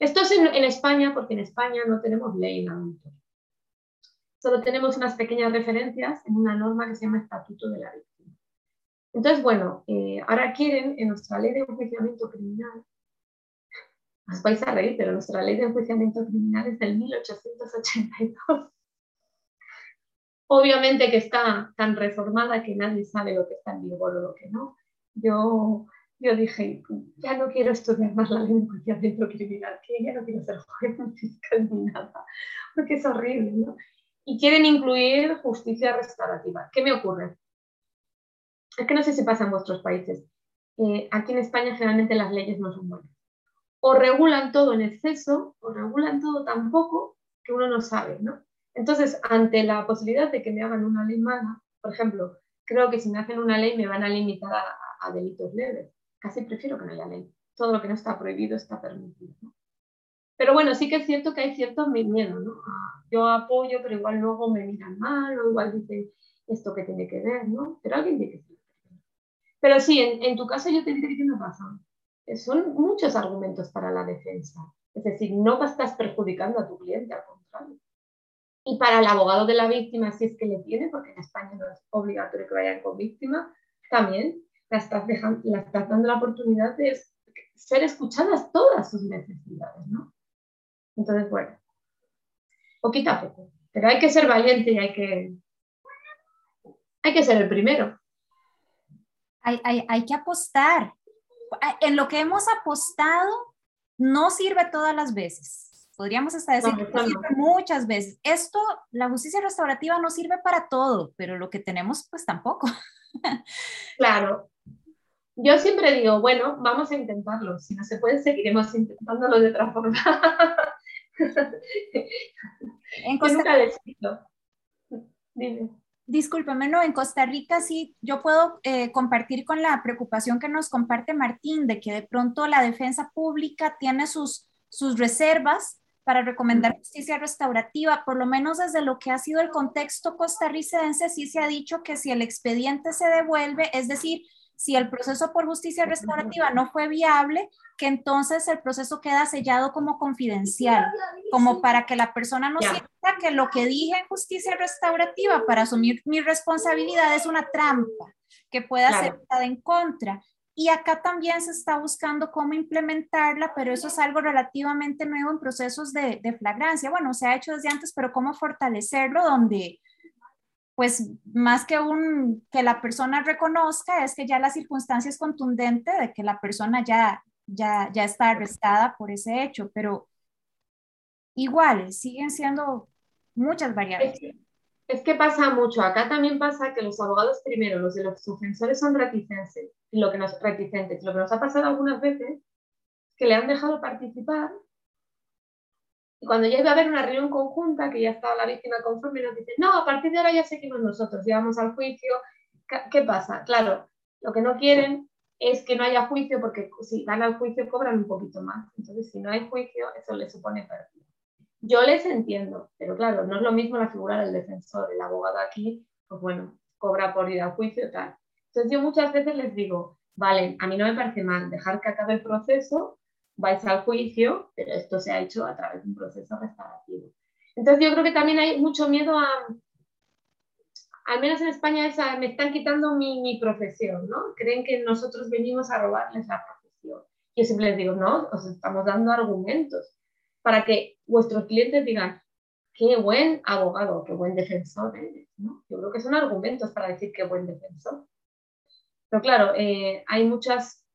Esto es en, España porque en España no tenemos ley en adultos. Solo tenemos unas pequeñas referencias en una norma que se llama Estatuto de la Víctima. Entonces, bueno, eh, ahora quieren en nuestra ley de enjuiciamiento criminal, os vais a reír, pero nuestra ley de enjuiciamiento criminal es del 1882. Obviamente que está tan reformada que nadie sabe lo que está en vigor o lo que no. Yo, yo dije, ya no quiero estudiar más la ley de enjuiciamiento criminal, que ya no quiero ser juez fiscal ni nada, porque es horrible, ¿no? Y quieren incluir justicia restaurativa. ¿Qué me ocurre? es que no sé si pasa en vuestros países. Eh, aquí en España generalmente las leyes no son buenas. O regulan todo en exceso, o regulan todo tan poco que uno no sabe, ¿no? Entonces, ante la posibilidad de que me hagan una ley mala, por ejemplo, creo que si me hacen una ley me van a limitar a, delitos leves. Casi prefiero que no haya ley. Todo lo que no está prohibido está permitido. Pero bueno, sí que es cierto que hay cierto miedo, ¿no? Yo apoyo, pero igual luego me miran mal, o igual dicen esto que tiene que ver, ¿no? Pero alguien tiene que pero sí, en, tu caso yo te diré que tienes razón. Son muchos argumentos para la defensa. Es decir, no estás perjudicando a tu cliente, al contrario. Y para el abogado de la víctima, si es que le tiene, porque en España no es obligatorio que vayan con víctima, también la estás, dejando, la estás dando la oportunidad de ser escuchadas todas sus necesidades, ¿no? Entonces, bueno, poquito a poco. Pero hay que ser valiente y hay que, hay que ser el primero hay, que apostar. En lo que hemos apostado no sirve todas las veces. Podríamos hasta decir no muchas veces. Esto, la justicia restaurativa no sirve para todo, pero lo que tenemos, pues tampoco. Claro. Yo siempre digo, bueno, vamos a intentarlo. Si no se puede, seguiremos intentándolo de otra forma. En Costa... Nunca Dime. Discúlpeme, no, en Costa Rica sí, yo puedo eh, compartir con la preocupación que nos comparte Martín de que de pronto la defensa pública tiene sus, sus reservas para recomendar justicia restaurativa, por lo menos desde lo que ha sido el contexto costarricense, sí se ha dicho que si el expediente se devuelve, es decir, si el proceso por justicia restaurativa no fue viable, que entonces el proceso queda sellado como confidencial, como para que la persona no sienta que lo que dije en justicia restaurativa para asumir mi responsabilidad es una trampa que pueda ser usada en contra. Y acá también se está buscando cómo implementarla, pero eso es algo relativamente nuevo en procesos de, de flagrancia. Bueno, se ha hecho desde antes, pero cómo fortalecerlo donde pues más que un que la persona reconozca, es que ya la circunstancia es contundente de que la persona ya, ya, ya está arrestada por ese hecho, pero igual siguen siendo muchas variables. Es que, pasa mucho. Acá también pasa que los abogados primero, los de los ofensores son reticentes, lo que nos, reticentes. Lo que nos ha pasado algunas veces que le han dejado participar y cuando ya iba a haber una reunión conjunta, que ya estaba la víctima conforme, nos dicen, no, a partir de ahora ya seguimos nosotros, llevamos al juicio. ¿Qué pasa? Claro, lo que no quieren es que no haya juicio, porque si van al juicio cobran un poquito más. Entonces, si no hay juicio, eso les supone pérdida. Yo les entiendo, pero claro, no es lo mismo la figura del defensor. El abogado aquí, pues bueno, cobra por ir al juicio, tal. Entonces, yo muchas veces les digo, vale, a mí no me parece mal dejar que acabe el proceso vais al juicio, pero esto se ha hecho a través de un proceso restaurativo. Entonces yo creo que también hay mucho miedo a, al menos en España, me están quitando mi, mi, profesión, ¿no? Creen que nosotros venimos a robarles la profesión. Yo siempre les digo, no, os estamos dando argumentos para que vuestros clientes digan, qué buen abogado, qué buen defensor eres. ¿no? Yo creo que son argumentos para decir qué buen defensor. Pero claro, eh, hay muchas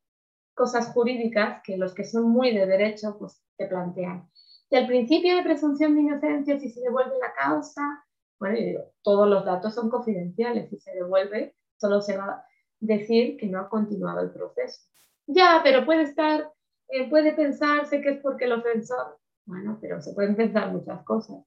cosas jurídicas que los que son muy de derecho pues te plantean. Y al principio de presunción de inocencia, si se devuelve la causa, bueno, yo digo, todos los datos son confidenciales. Si se devuelve, solo se va a decir que no ha continuado el proceso. Ya, pero puede estar, eh, puede pensarse que es porque el ofensor. Bueno, pero se pueden pensar muchas cosas.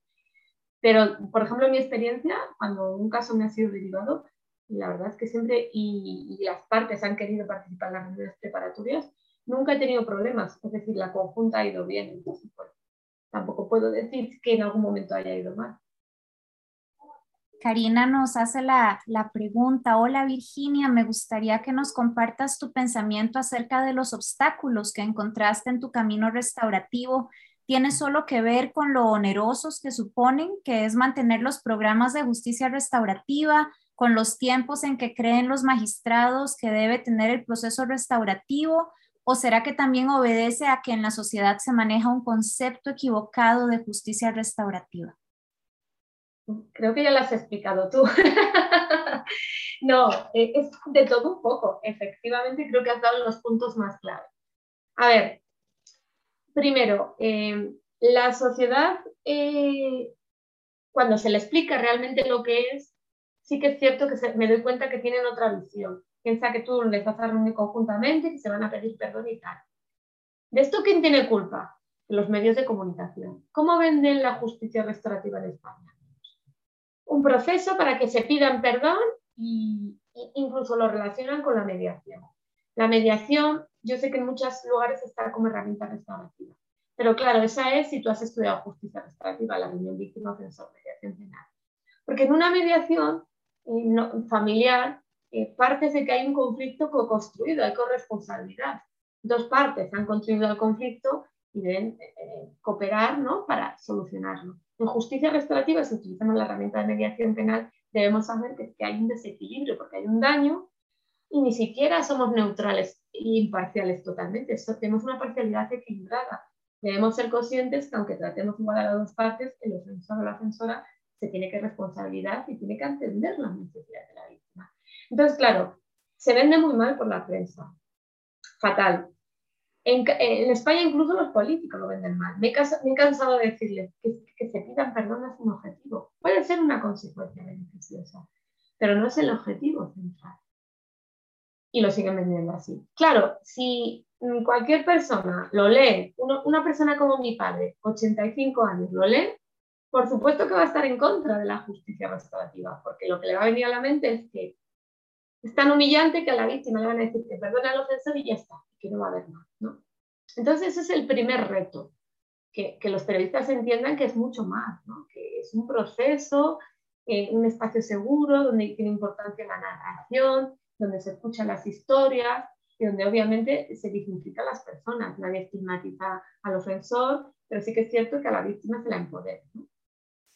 Pero, por ejemplo, en mi experiencia, cuando un caso me ha sido derivado, la verdad es que siempre, y, las partes han querido participar en las reuniones preparatorias, nunca he tenido problemas. Es decir, la conjunta ha ido bien. Entonces, pues, tampoco puedo decir que en algún momento haya ido mal. Karina nos hace la, la, pregunta, hola Virginia, me gustaría que nos compartas tu pensamiento acerca de los obstáculos que encontraste en tu camino restaurativo tiene solo que ver con lo onerosos que suponen, que es mantener los programas de justicia restaurativa, con los tiempos en que creen los magistrados que debe tener el proceso restaurativo, o será que también obedece a que en la sociedad se maneja un concepto equivocado de justicia restaurativa? Creo que ya lo has explicado tú. no, eh, es de todo un poco. Efectivamente, creo que has dado los puntos más claves. A ver, primero, eh, la sociedad, eh, cuando se le explica realmente lo que es, sí que es cierto que me doy cuenta que tienen otra visión. Piensa que tú les vas a reunir conjuntamente, que se van a pedir perdón y tal. ¿De esto quién tiene culpa? Los medios de comunicación. ¿Cómo venden la justicia restaurativa en España? Un proceso para que se pidan perdón e incluso lo relacionan con la mediación. La mediación yo sé que en muchos lugares está como herramienta restaurativa. Pero claro, esa es si tú has estudiado justicia restaurativa, la reunión víctima-ofensor, mediación penal. Porque en una mediación eh, familiar eh, partes de que hay un conflicto co-construido, hay corresponsabilidad. Dos partes han construido el conflicto y deben eh, cooperar ¿no? para solucionarlo. En justicia restaurativa, si utilizamos la herramienta de mediación penal, debemos saber que hay un desequilibrio porque hay un daño y ni siquiera somos neutrales e imparciales totalmente, tenemos una parcialidad equilibrada. Debemos ser conscientes que aunque tratemos igual a las dos partes, el ofensor o la ofensora se tiene que responsabilizar y tiene que entender las necesidades de la víctima. Entonces, claro, se vende muy mal por la prensa. Fatal. En, España incluso los políticos lo venden mal. Me, he cansado de decirles que, que se pidan perdón es un objetivo. Puede ser una consecuencia beneficiosa, pero no es el objetivo central y lo siguen vendiendo así. Claro, si cualquier persona lo lee, una persona como mi padre, 85 años, lo lee, por supuesto que va a estar en contra de la justicia restaurativa, porque lo que le va a venir a la mente es que es tan humillante que a la víctima le van a decir que perdona al ofensor y ya está, que no va a haber más. ¿no? Entonces ese es el primer reto, que, que los periodistas entiendan que es mucho más, ¿no? que es un proceso, eh, un espacio seguro, donde tiene importancia la narración, donde se escuchan las historias y donde obviamente se dignifica a las personas. Nadie estigmatiza al ofensor, pero sí que es cierto que a la víctima se la empodera.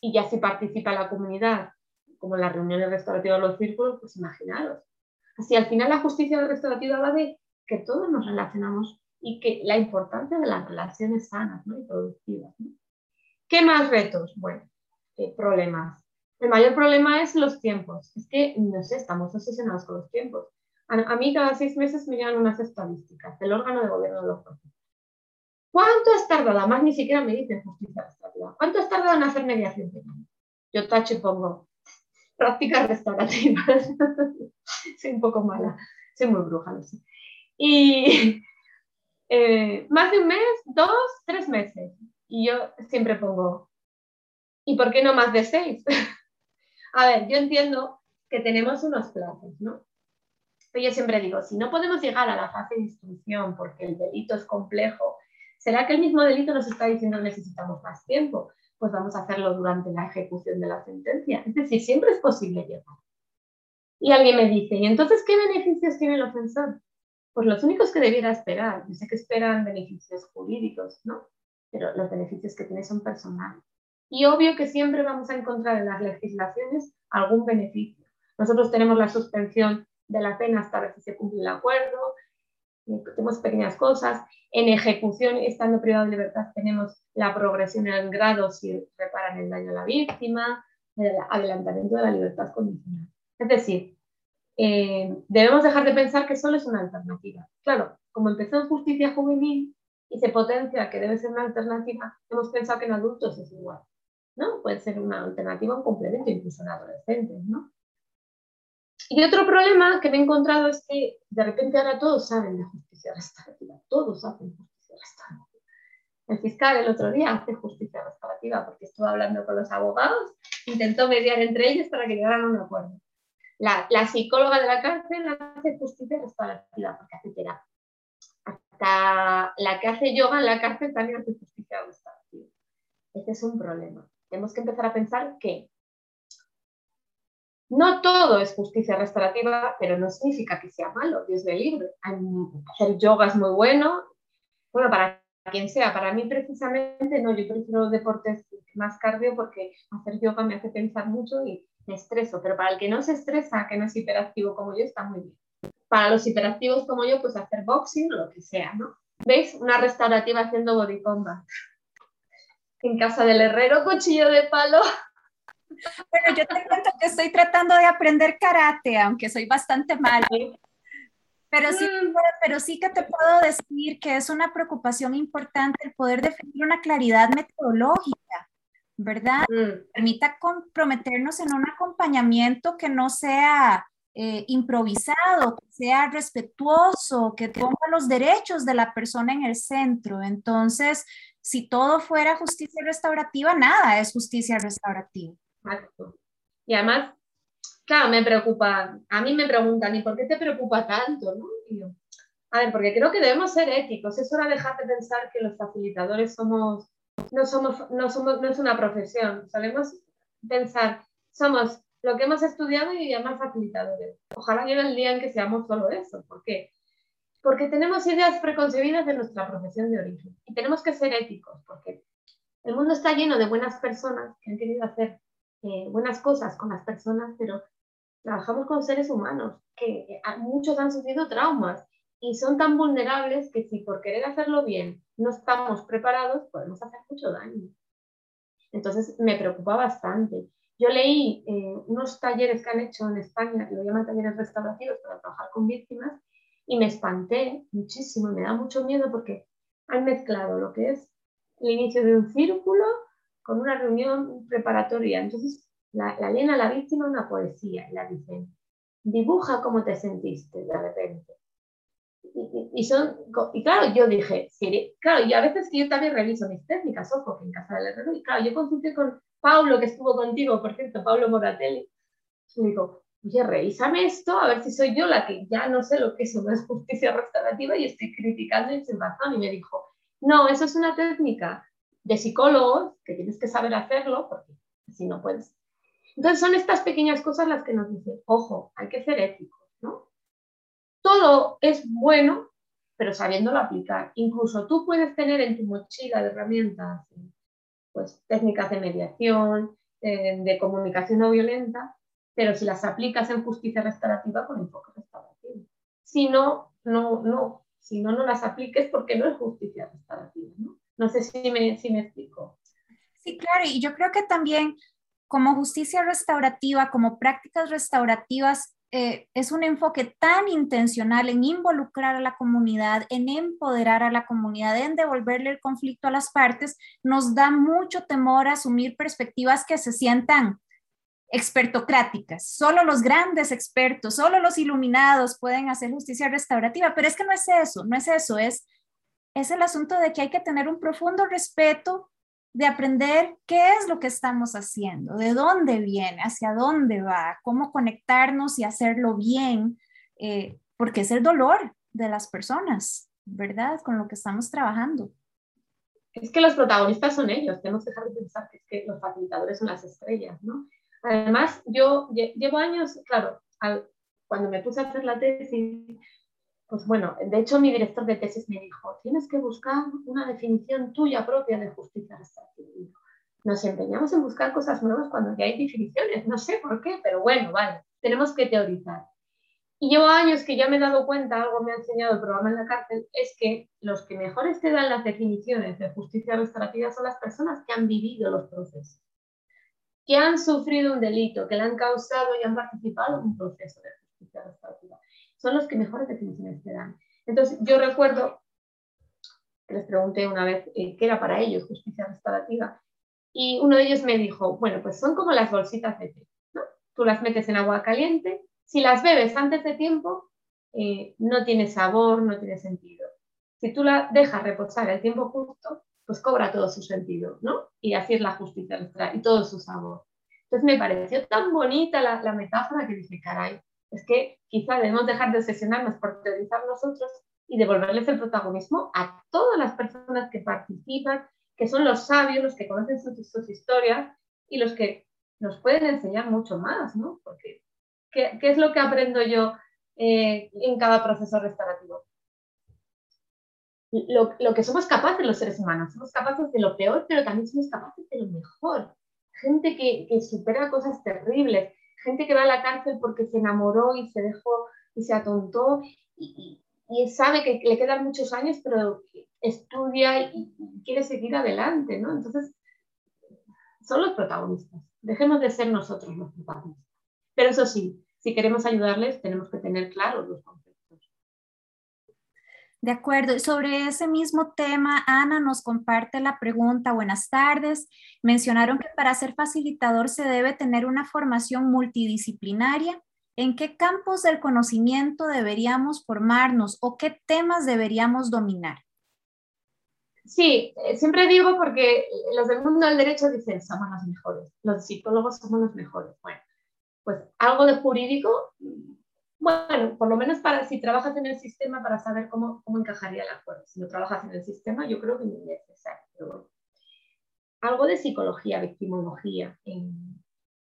Y ya si participa la comunidad, como las reuniones restaurativas de los círculos, pues imaginaros. Así al final la justicia restaurativa va de que todos nos relacionamos y que la importancia de las relaciones sanas y productivas. ¿Qué más retos? Bueno, eh, problemas. El mayor problema es los tiempos. Es que, no sé, estamos obsesionados con los tiempos. A, mí cada seis meses me llegan unas estadísticas del órgano de gobierno de los procesos. ¿Cuánto has tardado? Además, ni siquiera me dicen justicia restaurativa. ¿Cuánto has tardado en hacer mediación penal? Yo tacho y pongo prácticas restaurativas. soy un poco mala, soy muy bruja, no sé. Y eh, más de un mes, dos, tres meses. Y yo siempre pongo, ¿y por qué no más de seis? A ver, yo entiendo que tenemos unos plazos, ¿no? Pero yo siempre digo, si no podemos llegar a la fase de instrucción porque el delito es complejo, ¿será que el mismo delito nos está diciendo necesitamos más tiempo? Pues vamos a hacerlo durante la ejecución de la sentencia. Es decir, siempre es posible llegar. Y alguien me dice, ¿y entonces qué beneficios tiene el ofensor? Pues los únicos que debiera esperar. Yo sé que esperan beneficios jurídicos, ¿no? Pero los beneficios que tiene son personales. Y obvio que siempre vamos a encontrar en las legislaciones algún beneficio. Nosotros tenemos la suspensión de la pena hasta ver si se cumple el acuerdo. tenemos pequeñas cosas. En ejecución, estando privado de libertad, tenemos la progresión en grado si reparan el daño a la víctima, el adelantamiento de la libertad condicional. Es decir, eh, debemos dejar de pensar que solo es una alternativa. Claro, como empezó en justicia juvenil y se potencia que debe ser una alternativa, hemos pensado que en adultos es igual. Puede ser una alternativa, un complemento, incluso en adolescentes, ¿no? Y otro problema que me he encontrado es que de repente ahora todos saben de justicia restaurativa, todos hacen justicia restaurativa. El fiscal el otro día hace justicia restaurativa porque estuvo hablando con los abogados, intentó mediar entre ellos para que llegaran a un acuerdo. La, la psicóloga de la cárcel hace justicia restaurativa porque hace terapia. Hasta la que hace yoga en la cárcel también hace justicia restaurativa. Este es un problema. Tenemos que empezar a pensar que no todo es justicia restaurativa, pero no significa que sea malo, Dios me libre. Hacer yoga es muy bueno, bueno, para quien sea, para mí precisamente no, yo prefiero deportes más cardio porque hacer yoga me hace pensar mucho y me estreso, pero para el que no se estresa, que no es hiperactivo como yo, está muy bien. Para los hiperactivos como yo, pues hacer boxing o lo que sea, ¿no? ¿Veis? Una restaurativa haciendo body combat. En casa del herrero, cuchillo de palo. Bueno, yo te cuento que estoy tratando de aprender karate, aunque soy bastante mala. Pero sí, mm. pero sí que te puedo decir que es una preocupación importante el poder definir una claridad metodológica, ¿verdad? Mm. Permita comprometernos en un acompañamiento que no sea eh, improvisado, que sea respetuoso, que ponga los derechos de la persona en el centro. Entonces, si todo fuera justicia restaurativa, nada es justicia restaurativa. Exacto. Y además, claro, me preocupa, a mí me preguntan, ¿y por qué te preocupa tanto? ¿no? a ver, porque creo que debemos ser éticos. Es hora de dejar de pensar que los facilitadores somos, no, somos, no, somos, no es una profesión. Solemos pensar, somos lo que hemos estudiado y además facilitadores. Ojalá llegue el día en que seamos solo eso. ¿Por qué? Porque tenemos ideas preconcebidas de nuestra profesión de origen y tenemos que ser éticos, porque el mundo está lleno de buenas personas que han querido hacer eh, buenas cosas con las personas, pero trabajamos con seres humanos que eh, muchos han sufrido traumas y son tan vulnerables que si por querer hacerlo bien no estamos preparados, podemos hacer mucho daño. Entonces me preocupa bastante. Yo leí eh, unos talleres que han hecho en España, que lo llaman talleres restaurativos para trabajar con víctimas, y me espanté muchísimo, me da mucho miedo porque han mezclado lo que es el inicio de un círculo con una reunión preparatoria. Entonces, la, la leen a la víctima una poesía y la dicen, dibuja cómo te sentiste de repente. Y, son, y claro, yo dije, claro, y a veces que yo también reviso mis técnicas, ojo, que en casa del herrero, y claro, yo consulté con Paulo, que estuvo contigo, por cierto, Paulo Moratelli, y digo, oye, revísame esto, a ver si soy yo la que ya no sé lo que es una justicia restaurativa y estoy criticando y sin razón. Y me dijo, no, eso es una técnica de psicólogos, que tienes que saber hacerlo, porque si no puedes. Entonces son estas pequeñas cosas las que nos dicen, ojo, hay que ser éticos, ¿no? Todo es bueno, pero sabiéndolo aplicar. Incluso tú puedes tener en tu mochila de herramientas, pues técnicas de mediación, eh, de comunicación no violenta, pero si las aplicas en justicia restaurativa con enfoque restaurativo. Si no, no, no. Si no, no las apliques porque no es justicia restaurativa, ¿no? No sé si me, si me explico. Sí, claro, y yo creo que también como justicia restaurativa, como prácticas restaurativas, eh, es un enfoque tan intencional en involucrar a la comunidad, en empoderar a la comunidad, en devolverle el conflicto a las partes, nos da mucho temor asumir perspectivas que se sientan expertocráticas. Solo los grandes expertos, solo los iluminados pueden hacer justicia restaurativa, pero es que no es eso, no es eso, es es el asunto de que hay que tener un profundo respeto de aprender qué es lo que estamos haciendo, de dónde viene, hacia dónde va, cómo conectarnos y hacerlo bien, eh, porque es el dolor de las personas, ¿verdad? Con lo que estamos trabajando. Es que los protagonistas son ellos, tenemos que dejar de pensar que, los facilitadores son las estrellas, ¿no? Además, yo llevo años, claro, cuando me puse a hacer la tesis, pues bueno, de hecho mi director de tesis me dijo, tienes que buscar una definición tuya propia de justicia restaurativa. Nos empeñamos en buscar cosas nuevas cuando ya hay definiciones, no sé por qué, pero bueno, vale, tenemos que teorizar. Y llevo años que ya me he dado cuenta, algo me ha enseñado el programa en la cárcel, es que los que mejores te dan las definiciones de justicia restaurativa son las personas que han vivido los procesos, que han sufrido un delito, que le han causado y han participado en un proceso de justicia restaurativa. Son los que mejores definiciones te dan. Entonces, yo recuerdo que les pregunté una vez eh, qué era para ellos justicia restaurativa y uno de ellos me dijo, bueno, pues son como las bolsitas de té, ¿no? Tú las metes en agua caliente si las bebes antes de tiempo, eh, no tiene sabor, no tiene sentido. Si tú la dejas reposar el tiempo justo, pues cobra todo su sentido, ¿no? Y así es la justicia y todo su sabor. Entonces me pareció tan bonita la, metáfora que dije, caray, es que quizá debemos dejar de obsesionarnos por teorizar nosotros y devolverles el protagonismo a todas las personas que participan, que son los sabios, los que conocen sus, sus historias y los que nos pueden enseñar mucho más, ¿no? Porque ¿Qué, es lo que aprendo yo eh, en cada proceso restaurativo? Lo, que somos capaces los seres humanos, somos capaces de lo peor, pero también somos capaces de lo mejor. Gente que, supera cosas terribles, gente que va a la cárcel porque se enamoró y se dejó y se atontó y, sabe que le quedan muchos años, pero estudia y, quiere seguir adelante, ¿no? Entonces, son los protagonistas. Dejemos de ser nosotros los protagonistas. Pero eso sí, si queremos ayudarles, tenemos que tener claros los conceptos. De acuerdo. Sobre ese mismo tema, Ana nos comparte la pregunta. Buenas tardes. Mencionaron que para ser facilitador se debe tener una formación multidisciplinaria. ¿En qué campos del conocimiento deberíamos formarnos o qué temas deberíamos dominar? Sí, eh, siempre digo porque los del mundo del derecho dicen somos los mejores, los psicólogos somos los mejores. Bueno, pues algo de jurídico, bueno, por lo menos para si trabajas en el sistema para saber cómo, cómo encajaría el acuerdo. Si no trabajas en el sistema, yo creo que es necesario. Algo de psicología, victimología,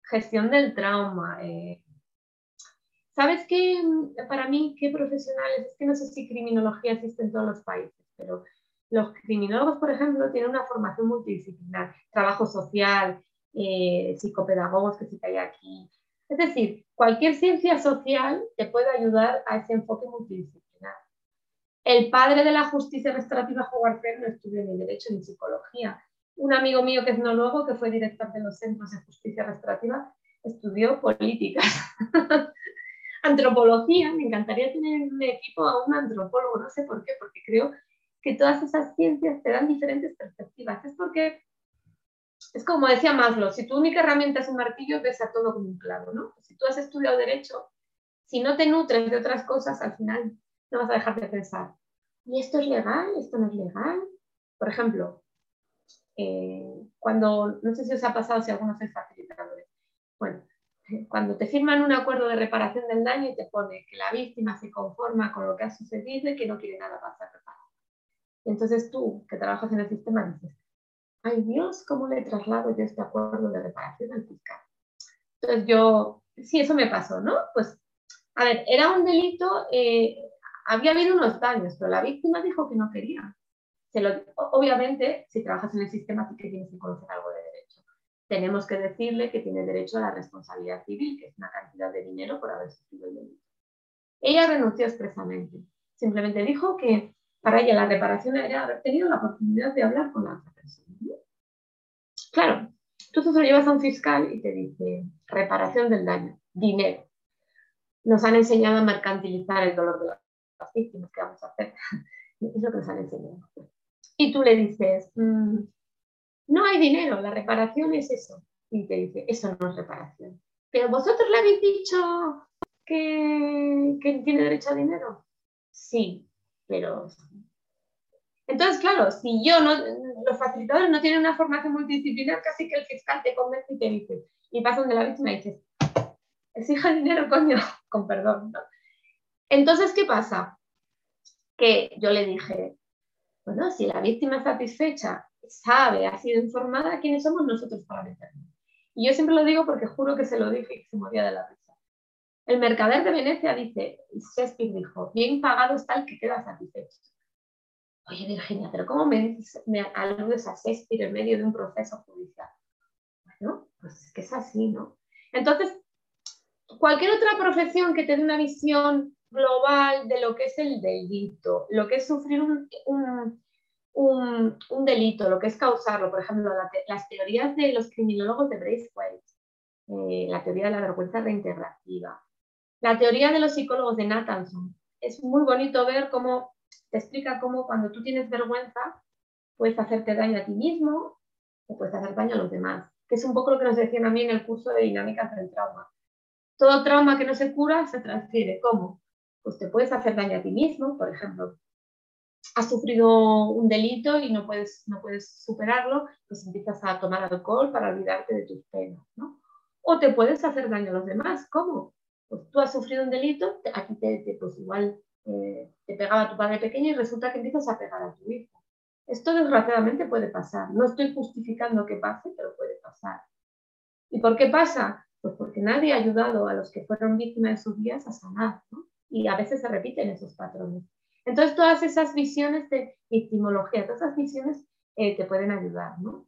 gestión del trauma. Eh. ¿Sabes qué? Para mí, qué profesionales, es que no sé si criminología existe en todos los países, pero los criminólogos, por ejemplo, tienen una formación multidisciplinar, trabajo social, eh, psicopedagogos que que hay aquí, es decir, cualquier ciencia social te puede ayudar a ese enfoque multidisciplinar. El padre de la justicia restaurativa, Howard Fair, no estudió ni derecho ni psicología. Un amigo mío que es noruego, que fue director de los centros de justicia restaurativa, estudió políticas. Antropología, me encantaría tener en mi equipo a un antropólogo, no sé por qué, porque creo que todas esas ciencias te dan diferentes perspectivas. Es porque es como decía Maslow, si tu única herramienta es un martillo, ves a todo como un clavo, ¿no? Si tú has estudiado derecho, si no te nutres de otras cosas, al final no vas a dejar de pensar, ¿y esto es legal? ¿Esto no es legal? Por ejemplo, eh, cuando, no sé si os ha pasado, si algunos sois facilitadores, bueno, cuando te firman un acuerdo de reparación del daño y te pone que la víctima se conforma con lo que ha sucedido y que no quiere nada pasar. Entonces tú, que trabajas en el sistema, dices, ay Dios, ¿cómo le traslado yo este acuerdo de reparación al fiscal? Entonces yo, sí, eso me pasó, ¿no? Pues, a ver, era un delito, eh, había habido unos daños, pero la víctima dijo que no quería. Se lo, obviamente, si trabajas en el sistema, sí que tienes que conocer algo de derecho. Tenemos que decirle que tiene derecho a la responsabilidad civil, que es una cantidad de dinero por haber sufrido el delito. Ella renunció expresamente. Simplemente dijo que para ella la reparación era haber tenido la oportunidad de hablar con la otra persona. Claro, tú se lo llevas a un fiscal y te dice reparación del daño, dinero. Nos han enseñado a mercantilizar el dolor de las víctimas, ¿qué vamos a hacer? Es lo que nos han enseñado. Y tú le dices, mm, no hay dinero, la reparación es eso. Y te dice, eso no es reparación. Pero vosotros le habéis dicho que, que tiene derecho a dinero. Sí, pero entonces, claro, si yo no, los facilitadores no tienen una formación multidisciplinar, casi que el fiscal te convence y te dice, y pasan de la víctima y dices, exija dinero, coño, con perdón. Entonces, ¿qué pasa? Que yo le dije, bueno, si la víctima es satisfecha, sabe, ha sido informada, ¿quiénes somos nosotros para meternos? Y yo siempre lo digo porque juro que se lo dije y se moría de la risa. El mercader de Venecia dice, Shakespeare dijo, bien pagado está el que queda satisfecho. Oye, Virginia, pero ¿cómo me, me aludes a Shakespeare en medio de un proceso judicial? Bueno, pues es que es así, ¿no? Entonces, cualquier otra profesión que tenga una visión global de lo que es el delito, lo que es sufrir un, un, delito, lo que es causarlo, por ejemplo, las teorías de los criminólogos de Braithwaite, eh, la teoría de la vergüenza reintegrativa, la teoría de los psicólogos de Nathanson. Es muy bonito ver cómo te explica cómo cuando tú tienes vergüenza puedes hacerte daño a ti mismo o puedes hacer daño a los demás, que es un poco lo que nos decían a mí en el curso de dinámicas del trauma. Todo trauma que no se cura se transfiere. ¿Cómo? Pues te puedes hacer daño a ti mismo, por ejemplo, has sufrido un delito y no puedes, no puedes superarlo, pues empiezas a tomar alcohol para olvidarte de tus penas, ¿no? O te puedes hacer daño a los demás, ¿cómo? Pues tú has sufrido un delito, aquí te, pues igual eh, te pegaba a tu padre pequeño y resulta que empiezas a pegar a tu hijo. Esto desgraciadamente puede pasar. No estoy justificando que pase, pero puede pasar. ¿Y por qué pasa? Pues porque nadie ha ayudado a los que fueron víctimas de sus días a sanar, ¿no? Y a veces se repiten esos patrones. Entonces, todas esas visiones de victimología, todas esas visiones eh, te pueden ayudar, ¿no?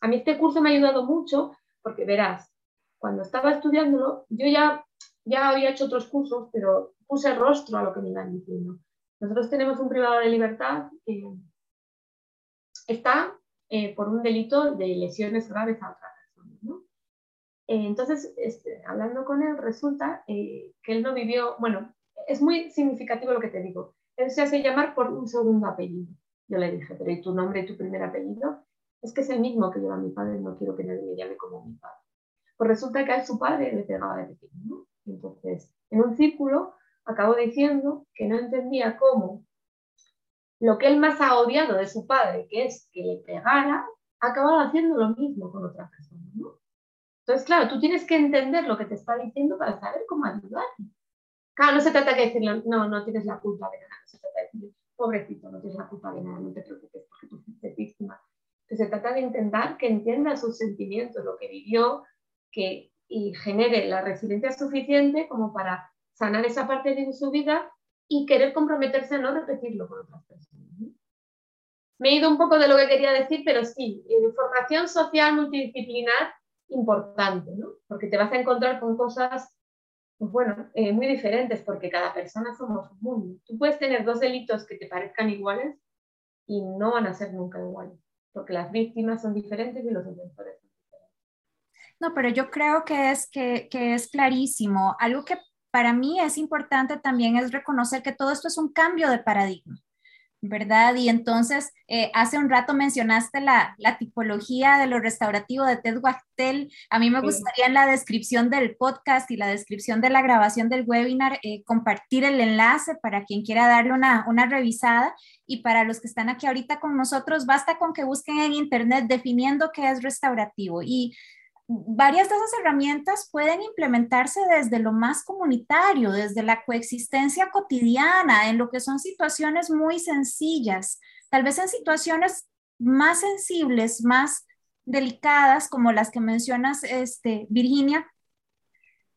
A mí este curso me ha ayudado mucho porque verás, cuando estaba estudiándolo, yo ya, ya había hecho otros cursos, pero puse rostro a lo que me iban diciendo. Nosotros tenemos un privado de libertad que está eh, por un delito de lesiones graves a otra persona. Eh, entonces, este, hablando con él, resulta que él no vivió, bueno, es muy significativo lo que te digo, él se hace llamar por un segundo apellido. Yo le dije, pero ¿y tu nombre y tu primer apellido? Es que es el mismo que lleva mi padre, no quiero que nadie me llame como mi padre. Pues resulta que a su padre le pegaba de pequeño, ¿no? Entonces, en un círculo, acabó diciendo que no entendía cómo lo que él más ha odiado de su padre, que es que le pegara, acababa haciendo lo mismo con otra persona, ¿no? Entonces, claro, tú tienes que entender lo que te está diciendo para saber cómo ayudarle. Claro, no se trata de decirle, no, no tienes la culpa de nada, no se trata de decirle, pobrecito, no tienes la culpa de nada, no te preocupes porque tú fuiste víctima. se trata de intentar que entienda sus sentimientos, lo que vivió, que, y genere la resiliencia suficiente como para sanar esa parte de su vida y querer comprometerse a no repetirlo con otras personas. Me he ido un poco de lo que quería decir, pero sí, formación social multidisciplinar importante, ¿no? porque te vas a encontrar con cosas pues bueno, eh, muy diferentes porque cada persona somos un mundo. Tú puedes tener dos delitos que te parezcan iguales y no van a ser nunca iguales, porque las víctimas son diferentes y los defensores. No, pero yo creo que es, que, que es clarísimo. Algo que para mí es importante también es reconocer que todo esto es un cambio de paradigma. ¿verdad? Y entonces, eh, hace un rato mencionaste la, tipología de lo restaurativo de Ted Wachtel. A mí me gustaría en la descripción del podcast y la descripción de la grabación del webinar eh, compartir el enlace para quien quiera darle una, una revisada. Y para los que están aquí ahorita con nosotros, basta con que busquen en internet definiendo qué es restaurativo. Y varias de esas herramientas pueden implementarse desde lo más comunitario, desde la coexistencia cotidiana, en lo que son situaciones muy sencillas, tal vez en situaciones más sensibles, más delicadas, como las que mencionas, este, Virginia.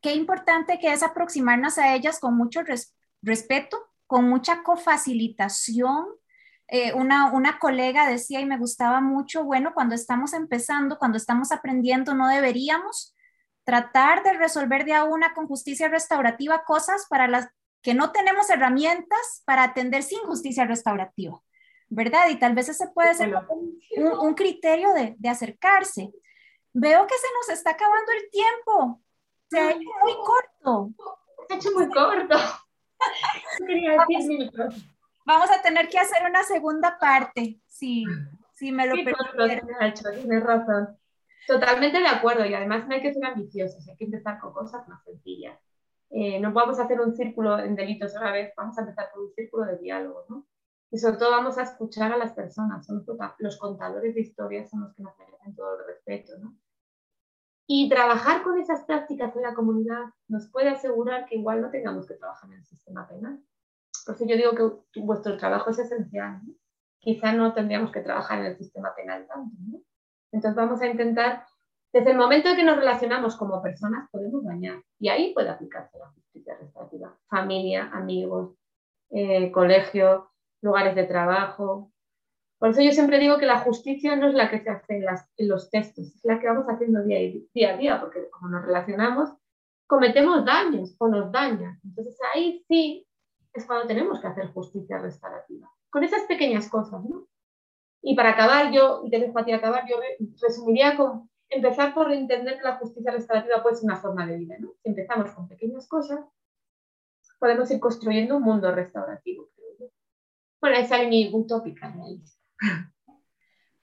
Qué importante que es aproximarnos a ellas con mucho respeto, con mucha cofacilitación, eh, una, una colega decía y me gustaba mucho, bueno, cuando estamos empezando, cuando estamos aprendiendo, no deberíamos tratar de resolver de a una con justicia restaurativa cosas para las que no tenemos herramientas para atender sin justicia restaurativa, ¿verdad? Y tal vez ese puede ser un, criterio de, de, acercarse. Veo que se nos está acabando el tiempo. Se ha hecho muy corto. Se ha hecho muy corto. Quería decir Vamos a tener que hacer una segunda parte, sí, sí me lo sí, Tienes razón. Totalmente de acuerdo y además no hay que ser ambiciosos, hay que empezar con cosas más sencillas. Eh, no vamos a hacer un círculo en delitos a la vez, vamos a empezar con un círculo de diálogo, ¿no? Y sobre todo vamos a escuchar a las personas, son los contadores de historias son los que nos merecen todo el respeto, ¿no? Y trabajar con esas prácticas en la comunidad nos puede asegurar que igual no tengamos que trabajar en el sistema penal, eso yo digo que vuestro trabajo es esencial. Quizá no tendríamos que trabajar en el sistema penal tanto. Entonces vamos a intentar, desde el momento en que nos relacionamos como personas, podemos dañar. Y ahí puede aplicarse la justicia restaurativa. Familia, amigos, eh, colegio, lugares de trabajo. Por eso yo siempre digo que la justicia no es la que se hace en, los textos, es la que vamos haciendo día, día a día, porque como nos relacionamos, cometemos daños o nos dañan. Entonces ahí sí es cuando tenemos que hacer justicia restaurativa. Con esas pequeñas cosas, ¿no? Y para acabar, yo, y te dejo a ti acabar, yo resumiría con empezar por entender que la justicia restaurativa puede ser una forma de vida, ¿no? Si empezamos con pequeñas cosas, podemos ir construyendo un mundo restaurativo, Bueno, esa es mi utópica realista.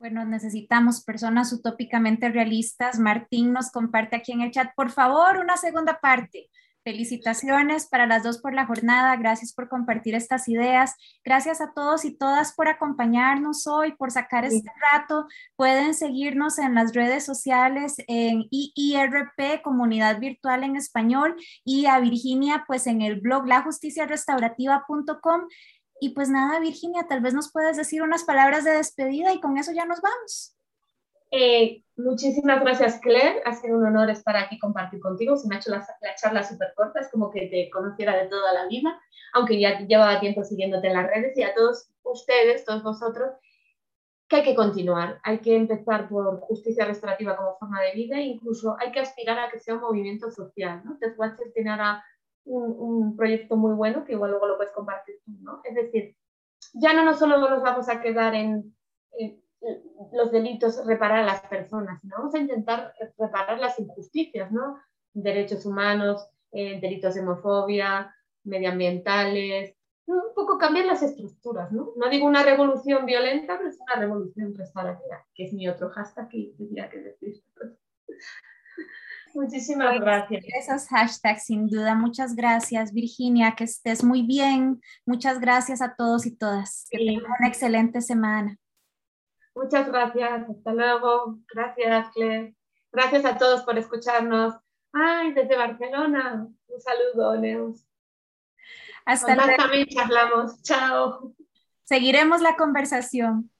Bueno, necesitamos personas utópicamente realistas. Martín nos comparte aquí en el chat, por favor, una segunda parte. Felicitaciones para las dos por la jornada. Gracias por compartir estas ideas. Gracias a todos y todas por acompañarnos hoy, por sacar este rato. Pueden seguirnos en las redes sociales en IIRP, Comunidad Virtual en Español, y a Virginia, pues en el blog lajusticiarestaurativa.com. Y pues nada, Virginia, tal vez nos puedes decir unas palabras de despedida y con eso ya nos vamos. Eh, muchísimas gracias, Claire. Ha sido un honor estar aquí compartir contigo. Se me ha hecho la, charla súper corta, es como que te conociera de toda la vida, aunque ya llevaba tiempo siguiéndote en las redes y a todos ustedes, todos vosotros, que hay que continuar. Hay que empezar por justicia restaurativa como forma de vida e incluso hay que aspirar a que sea un movimiento social. ¿no? Watchers tiene ahora un, un, proyecto muy bueno que igual luego lo puedes compartir tú. ¿no? Es decir, ya no, no solo nos vamos a quedar en los delitos reparar a las personas, sino vamos a intentar reparar las injusticias, ¿no? Derechos humanos, eh, delitos de homofobia, medioambientales, un poco cambiar las estructuras, ¿no? No digo una revolución violenta, pero es una revolución restaurativa, que es mi otro hashtag que tendría que decir. Muchísimas pues, gracias. Esos hashtags, sin duda. Muchas gracias, Virginia. Que estés muy bien. Muchas gracias a todos y todas. Que tengan una excelente semana. Muchas gracias, hasta luego. Gracias, Claire. Gracias a todos por escucharnos. Ay, desde Barcelona. Un saludo, Neus. Hasta luego. también charlamos. Chao. Seguiremos la conversación.